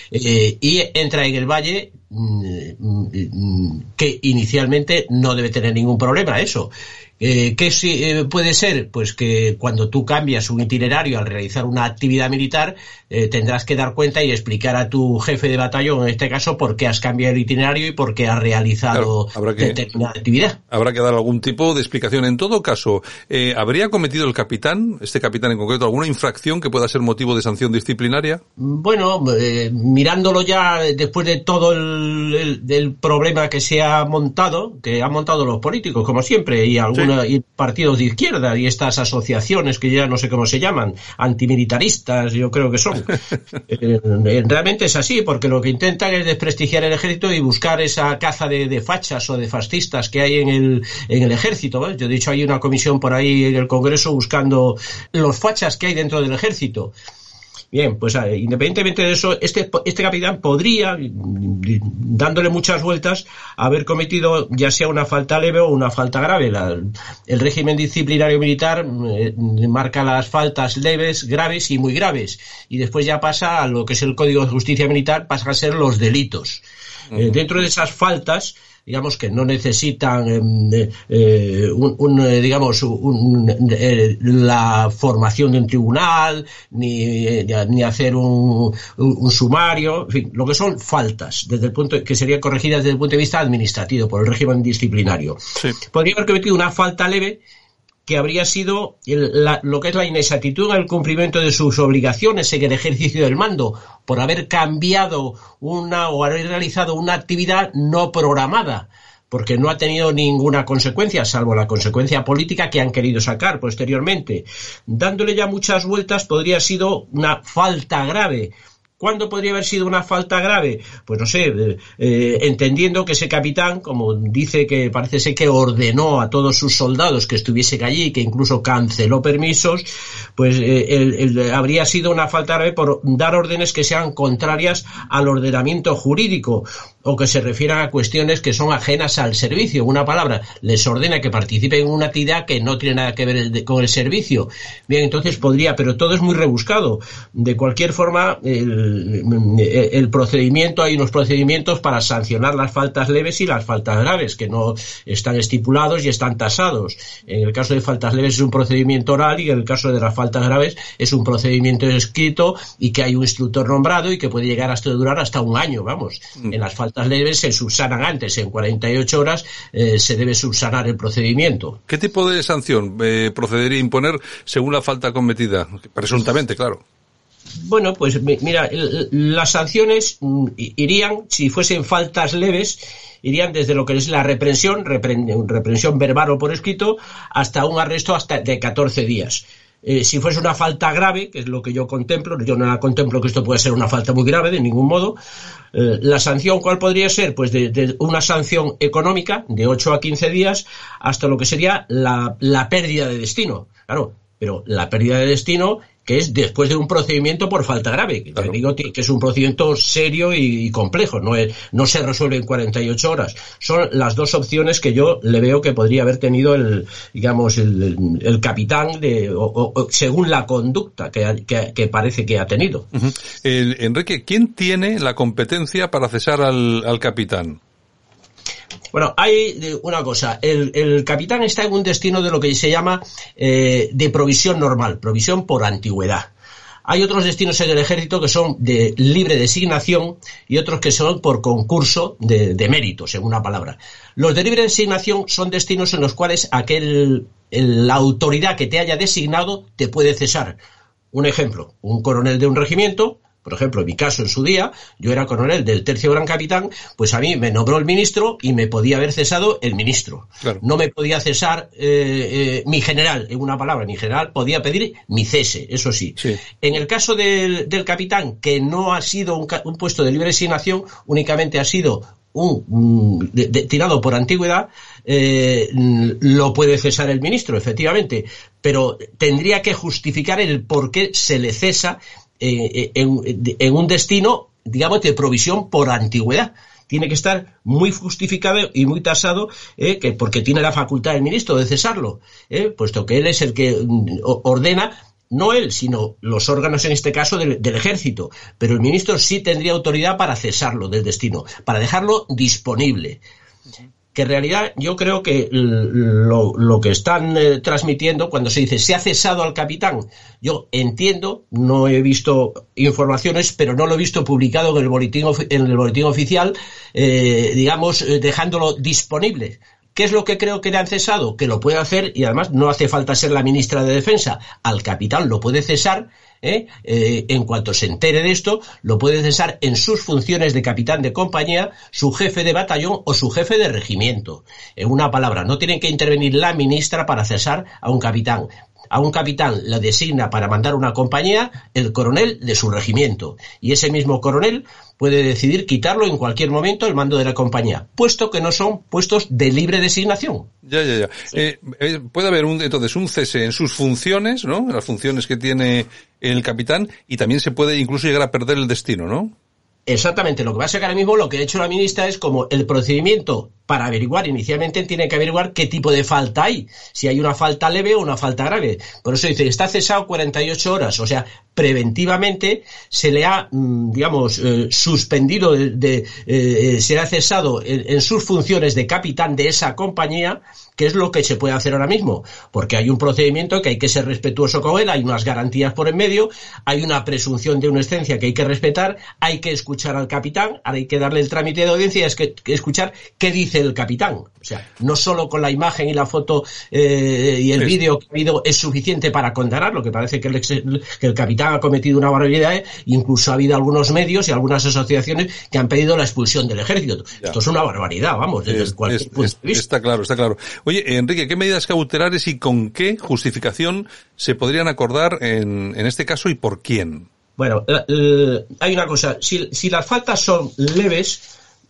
eh, y entra en el valle mm, mm, mm, que inicialmente no debe tener ningún problema eso. Eh, ¿Qué sí, eh, puede ser? Pues que cuando tú cambias un itinerario al realizar una actividad militar, eh, tendrás que dar cuenta y explicar a tu jefe de batallón, en este caso, por qué has cambiado el itinerario y por qué has realizado habrá que- determinada actividad. Habrá que dar algún tipo de explicación. En todo caso, eh, ¿habría cometido el capitán, este capitán en concreto, alguna infracción que pueda ser motivo de sanción disciplinaria? Bueno, eh, mirándolo ya después de todo el, el- del problema que se ha montado, que han montado los políticos, como siempre, y algunos y partidos de izquierda y estas asociaciones que ya no sé cómo se llaman, antimilitaristas, yo creo que son. Eh, eh, realmente es así, porque lo que intentan es desprestigiar el ejército y buscar esa caza de, de fachas o de fascistas que hay en el, en el ejército. ¿ves? Yo he dicho, hay una comisión por ahí en el Congreso buscando los fachas que hay dentro del ejército. Bien, pues independientemente de eso, este, este capitán podría, mm, dándole muchas vueltas, haber cometido ya sea una falta leve o una falta grave. La- el régimen disciplinario militar eh, marca las faltas leves, graves y muy graves. Y después ya pasa a lo que es el Código de Justicia Militar, pasa a ser los delitos. Eh, dentro de esas faltas, digamos que no necesitan em, eh, eh, un, un, eh, digamos un, eh, la formación de un tribunal ni, eh, ni hacer un, un- un sumario en fin lo que son faltas desde el punto que serían corregidas desde el punto de vista administrativo por el régimen disciplinario. Podría haber cometido una falta leve que habría sido la- lo que es la inexactitud en el cumplimiento de sus obligaciones en el ejercicio del mando, por haber cambiado una o haber realizado una actividad no programada, porque no ha tenido ninguna consecuencia, salvo la consecuencia política que han querido sacar posteriormente. Dándole ya muchas vueltas, podría haber sido una falta grave, ¿Cuándo podría haber sido una falta grave? Pues no sé, eh, eh, entendiendo que ese capitán, como dice que parece ser que ordenó a todos sus soldados que estuviesen allí, que incluso canceló permisos, pues eh, el- habría sido una falta grave por dar órdenes que sean contrarias al ordenamiento jurídico o que se refieran a cuestiones que son ajenas al servicio. Una palabra, les ordena que participen en una actividad que no tiene nada que ver con el servicio. Bien, entonces podría, pero todo es muy rebuscado. De cualquier forma, el, el procedimiento, hay unos procedimientos para sancionar las faltas leves y las faltas graves, que no están estipulados y están tasados. En el caso de faltas leves es un procedimiento oral y en el caso de las faltas graves es un procedimiento escrito y que hay un instructor nombrado y que puede llegar hasta durar hasta un año, vamos. En las faltas leves se subsanan antes, en 48 horas eh, se debe subsanar el procedimiento. ¿Qué tipo de sanción eh, procedería a imponer según la falta cometida? Presuntamente, claro. Bueno, pues mi- mira, las sanciones mm, irían, si fuesen faltas leves, irían desde lo que es la reprensión, repren- reprensión verbal o por escrito, hasta un arresto hasta de 14 días. Eh, si fuese una falta grave, que es lo que yo contemplo, yo no la contemplo que esto puede ser una falta muy grave de ningún modo, eh, la sanción cuál podría ser? Pues de, de una sanción económica de 8 a 15 días hasta lo que sería la, la pérdida de destino. Claro, pero la pérdida de destino que es después de un procedimiento por falta grave. que te digo que es un procedimiento serio y, complejo, no, es- no se resuelve en 48 horas. Son las dos opciones que yo le veo que podría haber tenido el, digamos, el, el- capitán de, o- o- según la conducta que, ha- que- que parece que ha tenido. Ujú. El- Enrique, ¿quién tiene la competencia para cesar al, al capitán? Bueno, hay eh, una cosa. El, capitán está en un destino de lo que se llama eh, de provisión normal, provisión por antigüedad. Hay otros destinos en el ejército que son de libre designación y otros que son por concurso de, méritos, en una palabra. Los de libre designación son destinos en los cuales aquel, el- la autoridad que te haya designado te puede cesar. Un ejemplo, un coronel de un regimiento, por ejemplo, en mi caso en su día, yo era coronel del tercio gran capitán, pues a mí me nombró el ministro y me podía haber cesado el ministro. No me podía cesar eh, eh, mi general, en una palabra, mi general podía pedir mi cese, eso sí. En el caso del, del capitán, que no ha sido un, puesto de libre designación, únicamente ha sido un mm, de- de- tirado por antigüedad, eh, mm, lo puede cesar el ministro, efectivamente, pero tendría que justificar el por qué se le cesa eh, en, en un destino, digamos, de provisión por antigüedad. Tiene que estar muy justificado y muy tasado, eh, que porque tiene la facultad el ministro de cesarlo, eh, puesto que él es el que mm, ordena no él, sino los órganos en este caso del, del ejército. Pero el ministro sí tendría autoridad para cesarlo del destino, para dejarlo disponible. Que en realidad yo creo que lo, lo que están eh, transmitiendo cuando se dice se ha cesado al capitán, yo entiendo, no he visto informaciones, pero no lo he visto publicado en el boletín, en el boletín oficial, eh, digamos, eh, dejándolo disponible. ¿Qué es lo que creo que le han cesado? Que lo puede hacer y además no hace falta ser la ministra de Defensa. Al capitán lo puede cesar, ¿eh? Eh, en cuanto se entere de esto, lo puede cesar en sus funciones de capitán de compañía, su jefe de batallón o su jefe de regimiento. En una palabra, no tiene que intervenir la ministra para cesar a un capitán. A un capitán le designa para mandar una compañía el coronel de su regimiento. Y ese mismo coronel puede decidir quitarlo en cualquier momento el mando de la compañía, puesto que no son puestos de libre designación. Ya, ya, ya. Eh, eh, puede haber un, entonces un cese en sus funciones, ¿no? En las funciones que tiene el capitán y también se puede incluso llegar a perder el destino, ¿no? Exactamente, lo que pasa es que ahora mismo lo que ha hecho la ministra es como el procedimiento para averiguar, inicialmente tiene que averiguar qué tipo de falta hay, si hay una falta leve o una falta grave. Por eso dice, está cesado 48 horas, o sea, preventivamente se le ha, mm, digamos, eh, suspendido, de, de, eh, se le ha cesado en, sus funciones de capitán de esa compañía, que es lo que se puede hacer ahora mismo, porque hay un procedimiento que hay que ser respetuoso con él, hay unas garantías por en medio, hay una presunción de unescencia que hay que respetar, hay que escuchar al capitán, hay que darle el trámite de audiencia, es que, que escuchar qué dice el capitán. O sea, no solo con la imagen y la foto eh, y el Es- vídeo que ha habido es suficiente para condenar, lo que parece que el, ex- que el capitán ha cometido una barbaridad, ¿eh? incluso ha habido algunos medios y algunas asociaciones que han pedido la expulsión del ejército. Esto es una barbaridad, vamos, desde Es- cualquier es- punto de vista. está claro, está claro. Oye, Enrique, ¿qué medidas cautelares y con qué justificación se podrían acordar en, en este caso y por quién? Bueno, la- hay una cosa, si, si las faltas son leves,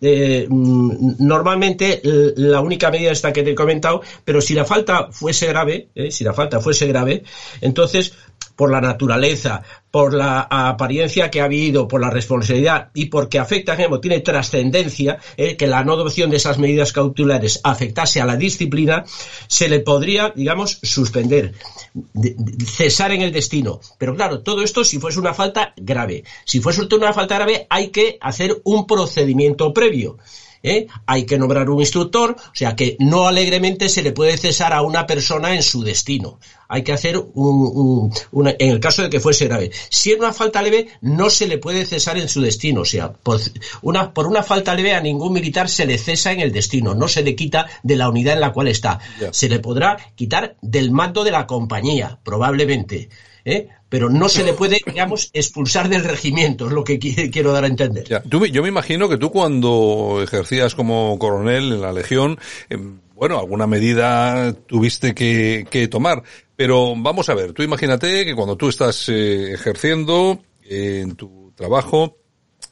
eh, mm, normalmente la única medida esta que te he comentado, pero si la falta fuese grave, eh, si la falta fuese grave, entonces por la naturaleza, por la apariencia que ha habido, por la responsabilidad y porque afecta, digamos, tiene trascendencia, eh, que la no adopción de esas medidas cautelares afectase a la disciplina, se le podría, digamos, suspender, de- de- cesar en el destino. Pero claro, todo esto si fuese una falta grave. Si fuese una falta grave, hay que hacer un procedimiento previo. ¿eh? Hay que nombrar un instructor, o sea que no alegremente se le puede cesar a una persona en su destino. Hay que hacer un, un- una- en el caso de que fuese grave. Si es una falta leve, no se le puede cesar en su destino. O sea, por una, por una falta leve a ningún militar se le cesa en el destino, no se le quita de la unidad en la cual está. Se le podrá quitar del mando de la compañía, probablemente. ¿eh? Pero no se le puede, digamos, expulsar del regimiento, es lo que qui- quiero dar a entender. Ya, tú me- yo me imagino que tú cuando ejercías como coronel en la Legión, eh, bueno, alguna medida tuviste que, que tomar. Pero vamos a ver, tú imagínate que cuando tú estás eh, ejerciendo eh, en tu trabajo,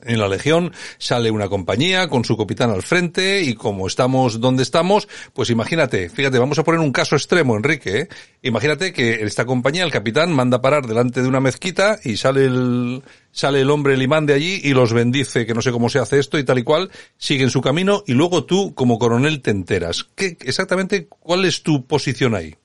en la Legión sale una compañía con su capitán al frente y como estamos donde estamos, pues imagínate, fíjate, vamos a poner un caso extremo, Enrique, ¿eh? imagínate que esta compañía, el capitán, manda parar delante de una mezquita y sale el, sale el hombre el imán de allí y los bendice, que no sé cómo se hace esto y tal y cual, siguen su camino y luego tú como coronel te enteras. ¿Qué, exactamente cuál es tu posición ahí?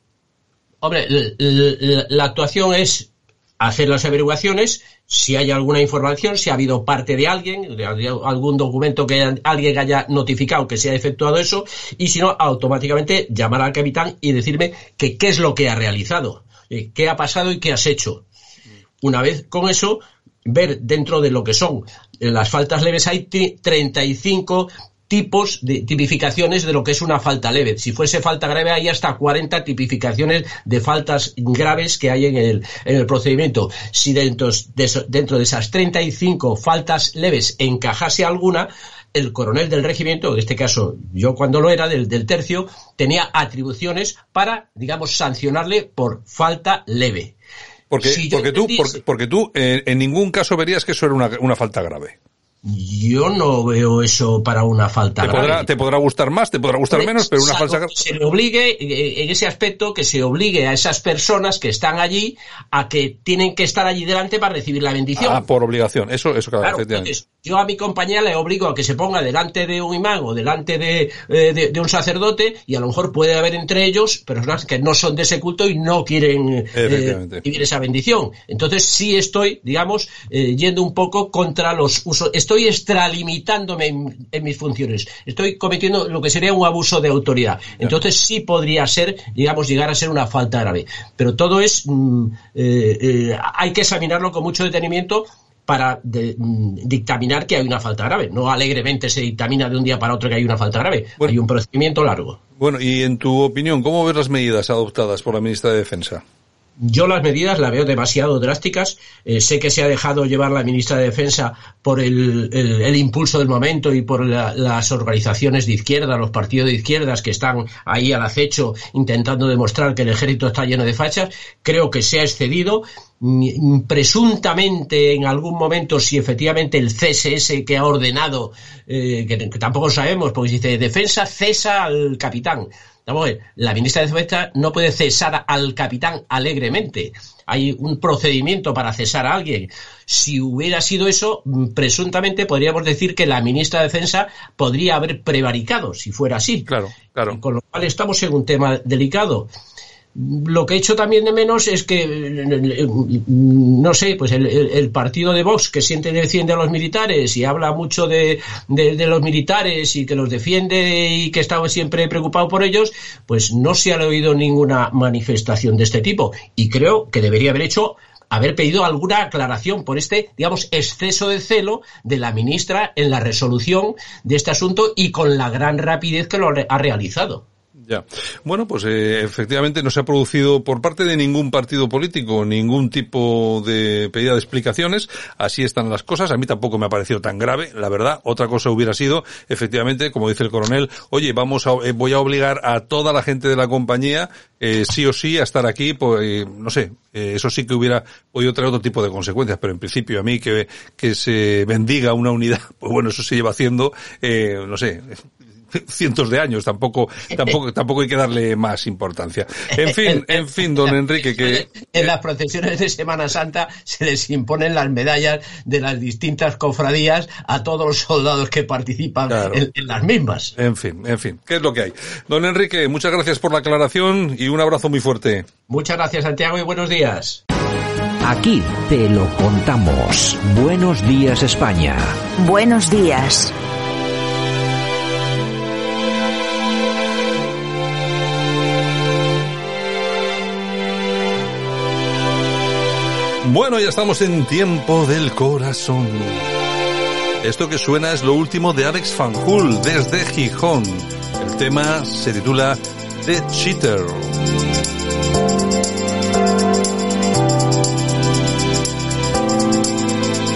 Hombre, la actuación es hacer las averiguaciones, si hay alguna información, si ha habido parte de alguien, de algún documento que alguien haya notificado que se ha efectuado eso, y si no, automáticamente llamar al capitán y decirme que qué es lo que ha realizado, eh, qué ha pasado y qué has hecho. Una vez con eso, ver dentro de lo que son las faltas leves, hay ti- 35 tipos de tipificaciones de lo que es una falta leve. Si fuese falta grave, hay hasta 40 tipificaciones de faltas graves que hay en el, en el procedimiento. Si dentro de, dentro de esas 35 faltas leves encajase alguna, el coronel del regimiento, en este caso yo cuando lo era, del, del tercio, tenía atribuciones para, digamos, sancionarle por falta leve. Porque, Si tú, porque tú eh, en ningún caso verías que eso era una, una falta grave. Yo no veo eso para una falta Te grave. podrá, te podrá gustar más, te podrá gustar menos, pero una falsa que se le obligue, eh, en ese aspecto, que se obligue a esas personas que están allí a que tienen que estar allí delante para recibir la bendición. Ah, por obligación. Eso, eso claro, Claro, entonces, yo a mi compañía le obligo a que se ponga delante de un imán o delante de, eh, de- de un sacerdote y a lo mejor puede haber entre ellos personas que no son de ese culto y no quieren eh, recibir esa bendición. Entonces sí estoy, digamos, eh, yendo un poco contra los usos, estoy extralimitándome en, en mis funciones, estoy cometiendo lo que sería un abuso de autoridad. Entonces sí podría ser, digamos, llegar a ser una falta grave. Pero todo es, mm, eh, eh, hay que examinarlo con mucho detenimiento para de- mm, dictaminar que hay una falta grave. No alegremente se dictamina de un día para otro que hay una falta grave. Hay un procedimiento largo. Bueno, y en tu opinión, ¿cómo ves las medidas adoptadas por la ministra de Defensa? Yo las medidas las veo demasiado drásticas. Eh, sé que se ha dejado llevar la ministra de Defensa por el, impulso del momento y por la- las organizaciones de izquierda, los partidos de izquierdas que están ahí al acecho intentando demostrar que el ejército está lleno de fachas. Creo que se ha excedido. Mm, Presuntamente en algún momento si efectivamente el CSS que ha ordenado, eh, que, que tampoco sabemos, porque dice defensa cesa al capitán. Vamos a ver, la ministra de Defensa no puede cesar al capitán alegremente. Hay un procedimiento para cesar a alguien. Si hubiera sido eso, mm, presuntamente podríamos decir que la ministra de Defensa podría haber prevaricado, si fuera así. Claro, claro. Con lo cual estamos en un tema delicado. Lo que he hecho también de menos es que, no sé, pues el, partido de Vox que siente defiende a los militares y habla mucho de, de- los militares y que los defiende y que está siempre preocupado por ellos, pues no se ha oído ninguna manifestación de este tipo. Y creo que debería haber hecho haber pedido alguna aclaración por este, digamos, exceso de celo de la ministra en la resolución de este asunto y con la gran rapidez que lo ha realizado. Ya. Bueno, pues eh, efectivamente no se ha producido por parte de ningún partido político ningún tipo de pedida de explicaciones. Así están las cosas. A mí tampoco me ha parecido tan grave, la verdad. Otra cosa hubiera sido, efectivamente, como dice el coronel, oye, vamos a, eh, voy a obligar a toda la gente de la compañía, eh, sí o sí, a estar aquí, pues, eh, no sé, eh, eso sí que hubiera podido traer otro tipo de consecuencias, pero en principio a mí que, que se bendiga una unidad, pues bueno, eso se lleva haciendo, eh, no sé, cientos de años, tampoco, tampoco, tampoco hay que darle más importancia. En fin, en fin, don Enrique, que En las procesiones de Semana Santa se les imponen las medallas de las distintas cofradías a todos los soldados que participan Claro. en, en las mismas. En fin, en fin, ¿qué es lo que hay? Don Enrique, muchas gracias por la aclaración y un abrazo muy fuerte. Muchas gracias, Santiago, y buenos días. Aquí te lo contamos. Buenos días España. Buenos días. Bueno, ya estamos en tiempo del corazón. Esto que suena es lo último de Alex Fanjul desde Gijón. El tema se titula The Cheater.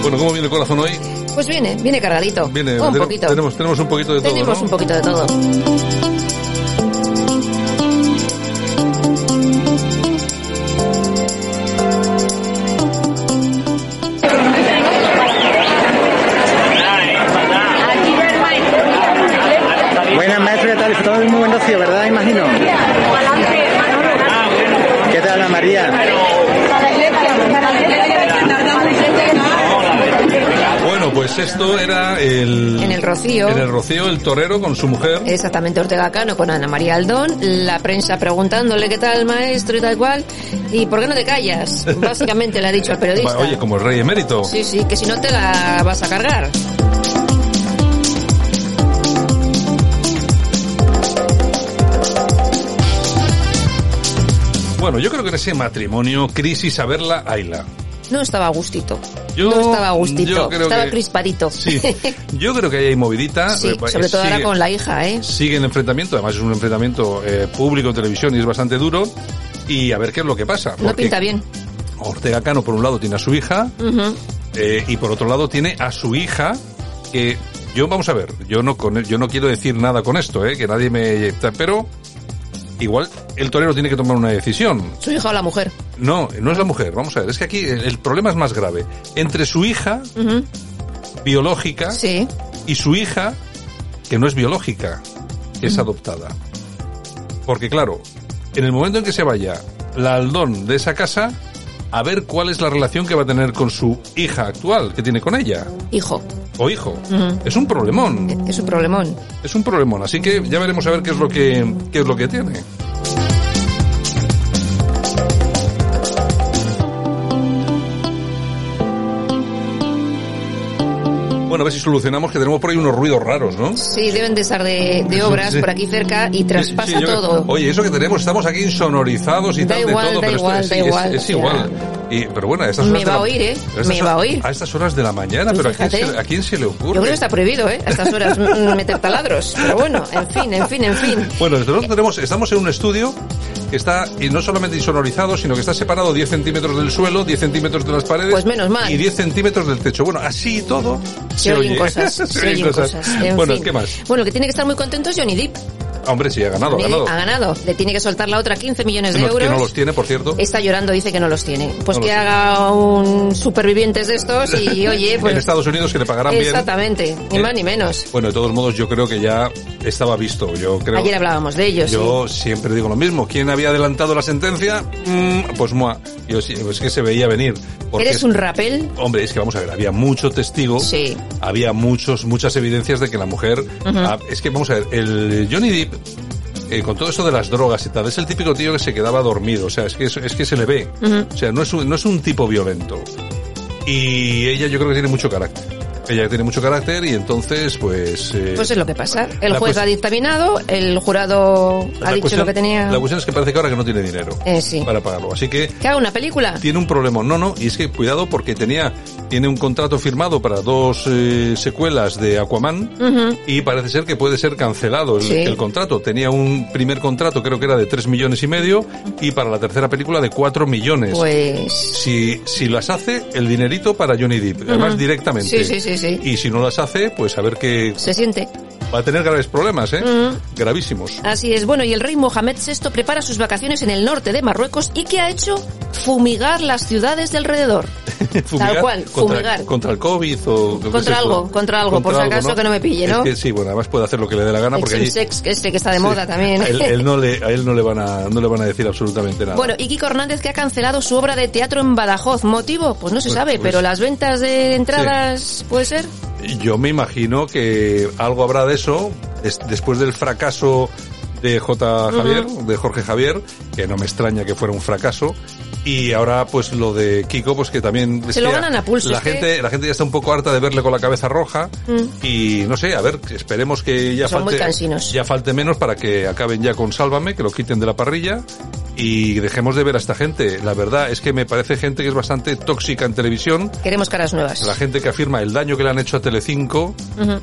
Bueno, ¿cómo viene el corazón hoy? Pues viene, viene cargadito. Viene, un poquito. Tenemos, tenemos un poquito de todo, Tenemos ¿no? un poquito de todo. Maestro, ¿qué tal? Todo muy buen ocio, ¿verdad? Imagino. ¿Qué tal, Ana María? Bueno, pues esto era el... En el Rocío. En el Rocío, el torero con su mujer. Exactamente, Ortega Cano con Ana María Aldón, la prensa preguntándole qué tal maestro y tal cual, y ¿por qué no te callas? Básicamente le ha dicho al periodista. Oye, como el rey emérito. Sí, sí, que si no te la vas a cargar. Bueno, yo creo que en ese matrimonio, crisis a verla, Ayla. No estaba a gustito. Yo- no estaba a gustito. estaba que- crispadito. Sí, yo creo que ahí hay movidita. Sí, Eh, sobre todo ahora con la hija, ¿eh? Sigue el enfrentamiento, además es un enfrentamiento eh, público en televisión y es bastante duro. Y a ver qué es lo que pasa. No pinta bien. Ortega Cano, por un lado, tiene a su hija eh, y por otro lado tiene a su hija que yo vamos a ver yo no con yo no quiero decir nada con esto eh que nadie me pero igual el torero tiene que tomar una decisión. Su hija o la mujer. no no es la mujer. Vamos a ver es que aquí el, problema es más grave. Entre su hija biológica Sí. y su hija que no es biológica que es adoptada. Porque claro en el momento en que se vaya la Aldón de esa casa a ver cuál es la relación que va a tener con su hija actual que tiene con ella. Hijo. O hijo. Es un problemón. Es un problemón. Es un problemón. Así que ya veremos a ver qué es lo que, qué es lo que tiene. Bueno, a ver si solucionamos que tenemos por ahí unos ruidos raros, ¿no? Sí, deben de estar de, de obras Sí. por aquí cerca y traspasa Sí, yo- todo. Oye, eso que tenemos, estamos aquí insonorizados y Da tal igual, de todo, da pero igual, esto da es, es- igual, es sea. igual. Y, pero bueno, a estas Me horas de va a oír, ¿eh? Me va a oír. A estas horas de la mañana, pero ¿a quién, se, ¿a quién se le ocurre? Yo creo que está prohibido, ¿eh? A estas horas mm, meter taladros. Pero bueno, en fin, en fin, en fin. Bueno, nosotros tenemos, estamos en un estudio que está y no solamente insonorizado, sino que está separado 10 centímetros del suelo, 10 centímetros de las paredes. Pues menos mal. Y 10 centímetros del techo. Bueno, así y todo. Se, oyen cosas, se, oyen cosas. En bueno, fin. ¿qué más? Bueno, que tiene que estar muy contento es Johnny Depp. Hombre, sí, ha ganado, ha ganado. Depp ha ganado. Le tiene que soltar la otra 15 millones de No, euros. que no los tiene, por cierto. Está llorando, dice que no los tiene. Pues No que tiene. haga un supervivientes de estos y oye, pues... en Estados Unidos que le pagarán bien. Exactamente, ni Eh, más ni menos. Bueno, de todos modos, yo creo que ya estaba visto. Yo creo. Ayer hablábamos de ellos. Yo siempre digo lo mismo. ¿Quién había adelantado la sentencia? Mm, pues moi. Yo sí, es que se veía venir. ¿Eres es- un rapel? Hombre, es que vamos a ver, había mucho testigo. Sí. Había muchos, muchas evidencias de que la mujer. Es que vamos a ver, el Johnny Depp. Eh, con todo esto de las drogas y tal, es el típico tío que se quedaba dormido, o sea, es que, es, es que se le ve, o sea, no es, un, no es un tipo violento. Y ella yo creo que tiene mucho carácter. Ella tiene mucho carácter y entonces, pues... eh, Pues es lo que pasa. El juez ha dictaminado, el jurado ha dicho cuestión- lo que tenía. La cuestión es que parece que ahora que no tiene dinero Eh, sí. para pagarlo. Así que Que haga una película. tiene un problema. No, no, y es que cuidado porque tenía, tiene un contrato firmado para dos eh, secuelas de Aquaman y parece ser que puede ser cancelado el, Sí. el contrato. Tenía un primer contrato, creo que era de 3 millones y medio, y para la tercera película de 4 millones. Pues... Si, si las hace, el dinerito para Johnny Depp, además directamente. Sí, sí, sí, sí. Y si no las hace, pues a ver que Se siente. Va a tener graves problemas, ¿eh? Ujú. Gravísimos. Así es. Bueno, y el rey Mohamed VI prepara sus vacaciones en el norte de Marruecos y ¿qué ha hecho? Fumigar las ciudades de alrededor. Fumigar cual, contra, fumigar. Contra el COVID o... que Contra es algo, contra algo, por si acaso que no me pille, ¿no? Es que sí, bueno, además puede hacer lo que le dé la gana El porque allí... sex este que está de moda también. A él, él no le, a él no le van a, no le van a decir absolutamente nada. Bueno, y Kiko Hernández que ha cancelado su obra de teatro en Badajoz. ¿Motivo? Pues no se Pues- sabe, pues- pero las ventas de entradas, ¿puede ser? Yo me imagino que algo habrá de eso es- después del fracaso de J. Javier, de Jorge Javier, que no me extraña que fuera un fracaso. Y ahora, pues lo de Kiko, pues que también. Se lo que ganan a pulso, La que- gente, la gente ya está un poco harta de verle con la cabeza roja. Mm. Y no sé, a ver, esperemos que ya Son falte, ya falte menos para que acaben ya con Sálvame, que lo quiten de la parrilla y dejemos de ver a esta gente. La verdad es que me parece gente que es bastante tóxica en televisión. Queremos caras nuevas. La gente que afirma el daño que le han hecho a Telecinco,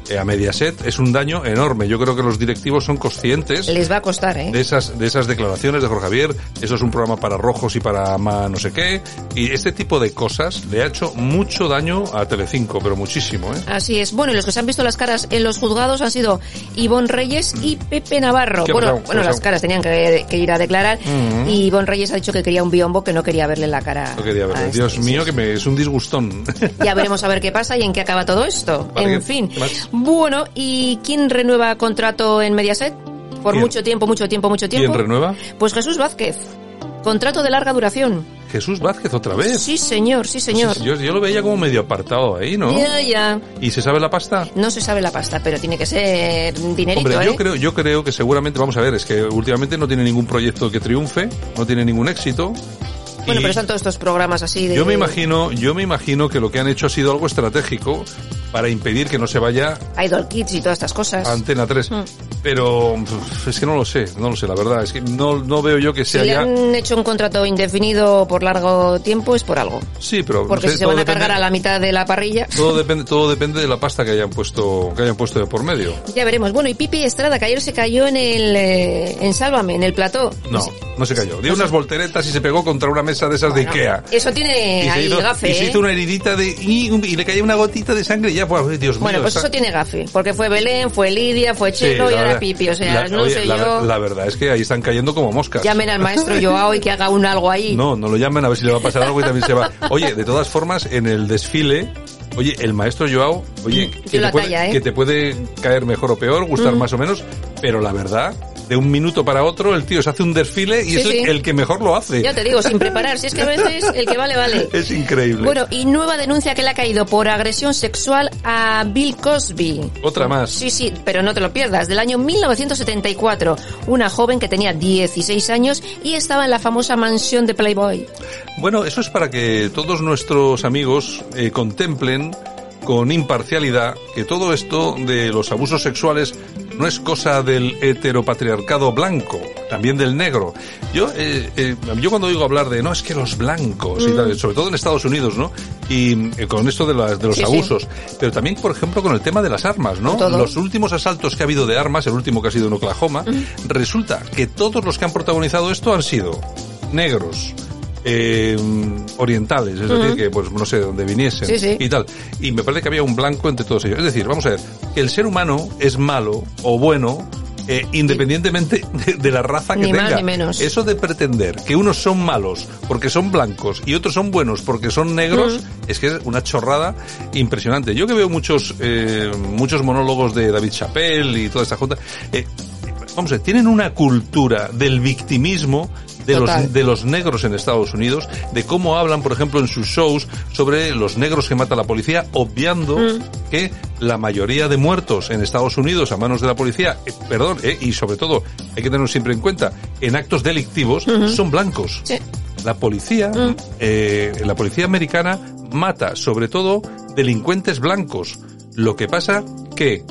eh, a Mediaset, es un daño enorme. Yo creo que los directivos son conscientes Les va a costar, ¿eh? de esas, de esas declaraciones de Jorge Javier. Eso es un programa para rojos y para ma no sé qué. Y este tipo de cosas le ha hecho mucho daño a Telecinco, pero muchísimo, ¿eh? Así es. Bueno, y los que se han visto las caras en los juzgados han sido Ivonne Reyes y Pepe Navarro. ¿Qué ha Bueno, bueno ha las caras tenían que, que ir a declarar. Y Ivonne Reyes ha dicho que quería un biombo, que no quería verle la cara. No quería a verlo. este. Dios mío, que me, es un disgustón. Ya veremos a ver qué pasa y en qué acaba todo esto. Vale, en ¿qué fin. más? Bueno, ¿y quién renueva contrato en Mediaset? Por ¿Quién? mucho tiempo, mucho tiempo, mucho tiempo. ¿Quién renueva? Pues Jesús Vázquez. Contrato de larga duración. Jesús Vázquez otra vez. Sí, señor, sí, señor. Yo, yo lo veía como medio apartado ahí, ¿no? Ya, ya. ¿Y se sabe la pasta? No se sabe la pasta, pero tiene que ser dinerito, Hombre, ¿eh? yo creo, yo creo que seguramente, vamos a ver, es que últimamente no tiene ningún proyecto que triunfe, no tiene ningún éxito. Bueno, Y pero están todos estos programas así de... Yo me imagino, yo me imagino que lo que han hecho ha sido algo estratégico para impedir que no se vaya Idol Kids y todas estas cosas. a Antena 3. Mm. Pero es que no lo sé, no lo sé, la verdad, es que no, no veo yo que Si sea le ya... han hecho un contrato indefinido por largo tiempo es por algo. Sí, pero no Porque sé, si se van a depende- cargar a la mitad de la parrilla... Todo depende, todo depende de la pasta que hayan puesto, que hayan puesto de por medio. Ya veremos. Bueno, y Pipi Estrada, que ayer se cayó en el... eh, en Sálvame, en el plató. No, no se cayó. Dio unas volteretas y se pegó contra una mesa de esas de Ikea. Eso tiene Y se, ahí hizo, gafe, y se ¿eh? hizo una heridita de y, y le caía una gotita de sangre y ya pues Dios mío. Bueno, pues está- eso tiene gafe, porque fue Belén, fue Lidia, fue Chelo y ahora Pipi, o sea, la- no oye, sé la, yo... la verdad es que ahí están cayendo como moscas. Llamen al maestro Joao y que haga un algo ahí. No, no lo llamen a ver si le va a pasar algo y también se va. Oye, de todas formas, en el desfile, oye, el maestro Joao, oye, que, Dio la te puede, talla, ¿eh? que te puede caer mejor o peor, gustar Mm. más o menos, pero la verdad, de un minuto para otro, el tío se hace un desfile y Sí, es el, sí. el que mejor lo hace. Ya te digo, sin preparar, si es que a veces el que vale, vale. Es increíble. Bueno, y nueva denuncia que le ha caído por agresión sexual a Bill Cosby. Otra más. Sí, sí, pero no te lo pierdas. Del año 1974, una joven que tenía 16 años y estaba en la famosa mansión de Playboy. Bueno, eso es para que todos nuestros amigos eh, contemplen con imparcialidad que todo esto de los abusos sexuales no es cosa del heteropatriarcado blanco, también del negro. Yo, eh, eh, yo cuando oigo hablar de, no, es que los blancos y Mm. tal, sobre todo en Estados Unidos, ¿no? Y eh, con esto de, las, de los Sí, sí. abusos, pero también, por ejemplo, con el tema de las armas, ¿no? Todo. Los últimos asaltos que ha habido de armas, el último que ha sido en Oklahoma, resulta que todos los que han protagonizado esto han sido negros, eh, orientales, es decir, que pues no sé de dónde viniesen Sí, sí. y tal. Y me parece que había un blanco entre todos ellos. Es decir, vamos a ver, que el ser humano es malo o bueno eh, independientemente de, de la raza que Ni más tenga. ni menos. Eso de pretender que unos son malos porque son blancos y otros son buenos porque son negros es que es una chorrada impresionante. Yo que veo muchos eh, muchos monólogos de David Chappelle y toda esta junta, eh, vamos a ver, tienen una cultura del victimismo de Total. los, de los negros en Estados Unidos, de cómo hablan, por ejemplo, en sus shows sobre los negros que mata la policía, obviando Mm. que la mayoría de muertos en Estados Unidos a manos de la policía, eh, perdón, eh, y sobre todo, hay que tenerlo siempre en cuenta, en actos delictivos, son blancos. Sí. La policía, Mm. eh, la policía americana mata sobre todo delincuentes blancos. Lo que pasa que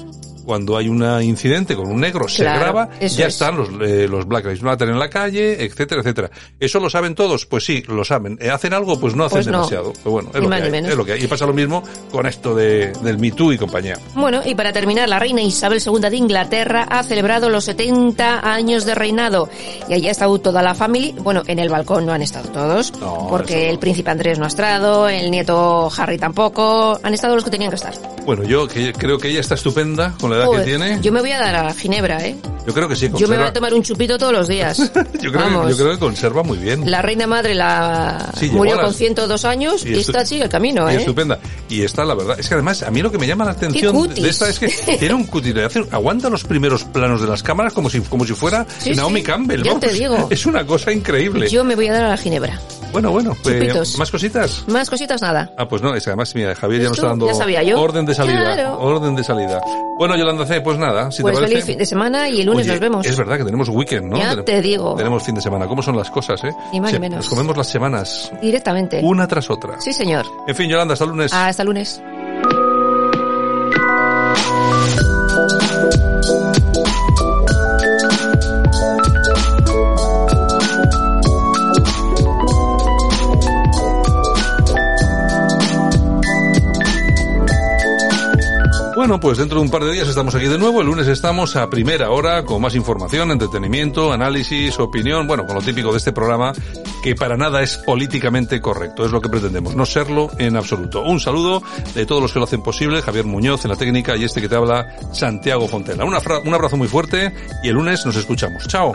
cuando hay un incidente con un negro se Claro, graba, eso ya es. están los, eh, los Black Lives Matter en la calle, etcétera, etcétera. ¿Eso lo saben todos? Pues sí, lo saben. Eh, ¿Hacen algo? Pues no hacen Pues no. demasiado. Pero bueno, es lo, hay, es lo que hay. Y pasa lo mismo con esto de, del Me Too y compañía. Bueno, y para terminar, la reina Isabel II de Inglaterra ha celebrado los 70 años de reinado. Y allí ha estado toda la familia. Bueno, en el balcón no han estado todos, porque el príncipe Andrés no ha estado, el nieto Harry tampoco. Han estado los que tenían que estar. Bueno, yo que, creo que ella está estupenda con la edad Joder, que tiene. Yo me voy a dar a Ginebra, ¿eh? Yo creo que sí, Yo me conserva. voy a tomar un chupito todos los días. yo, creo que, yo creo que conserva muy bien. La reina madre la Sí, murió las- con 102 años y, Y está sigue el camino, Y ¿eh? estupenda. Y está, la verdad, es que además, a mí lo que me llama la atención de esta es que tiene un cutis, aguanta los primeros planos de las cámaras como si, como si fuera Sí, Naomi sí, Campbell. ya vamos. te digo. Es una cosa increíble. Yo me voy a dar a la Ginebra. Bueno, bueno, pues. ¿más cositas? Más cositas nada. Ah, pues no, es que además, mira, Javier ya nos ¿Ves tú? está dando Ya sabía yo. orden de salida. Claro. Orden de salida. Bueno, Yolanda C, pues nada, si pues te parece. feliz fin de semana y el lunes Oye, nos vemos. Es verdad que tenemos weekend, ¿no? Ya Tenemos- te digo. Tenemos fin de semana. ¿Cómo son las cosas, eh? Ni más ni menos. Nos comemos las semanas, Directamente. una tras otra. Sí, señor. En fin, Yolanda, hasta el lunes. Hasta el lunes. Bueno, pues dentro de un par de días estamos aquí de nuevo. El lunes estamos a primera hora con más información, entretenimiento, análisis, opinión, bueno, con lo típico de este programa que para nada es políticamente correcto. Es lo que pretendemos, no serlo en absoluto. Un saludo de todos los que lo hacen posible, Javier Muñoz en la técnica y este que te habla, Santiago Fontela. Un abrazo muy fuerte y el lunes nos escuchamos. Chao.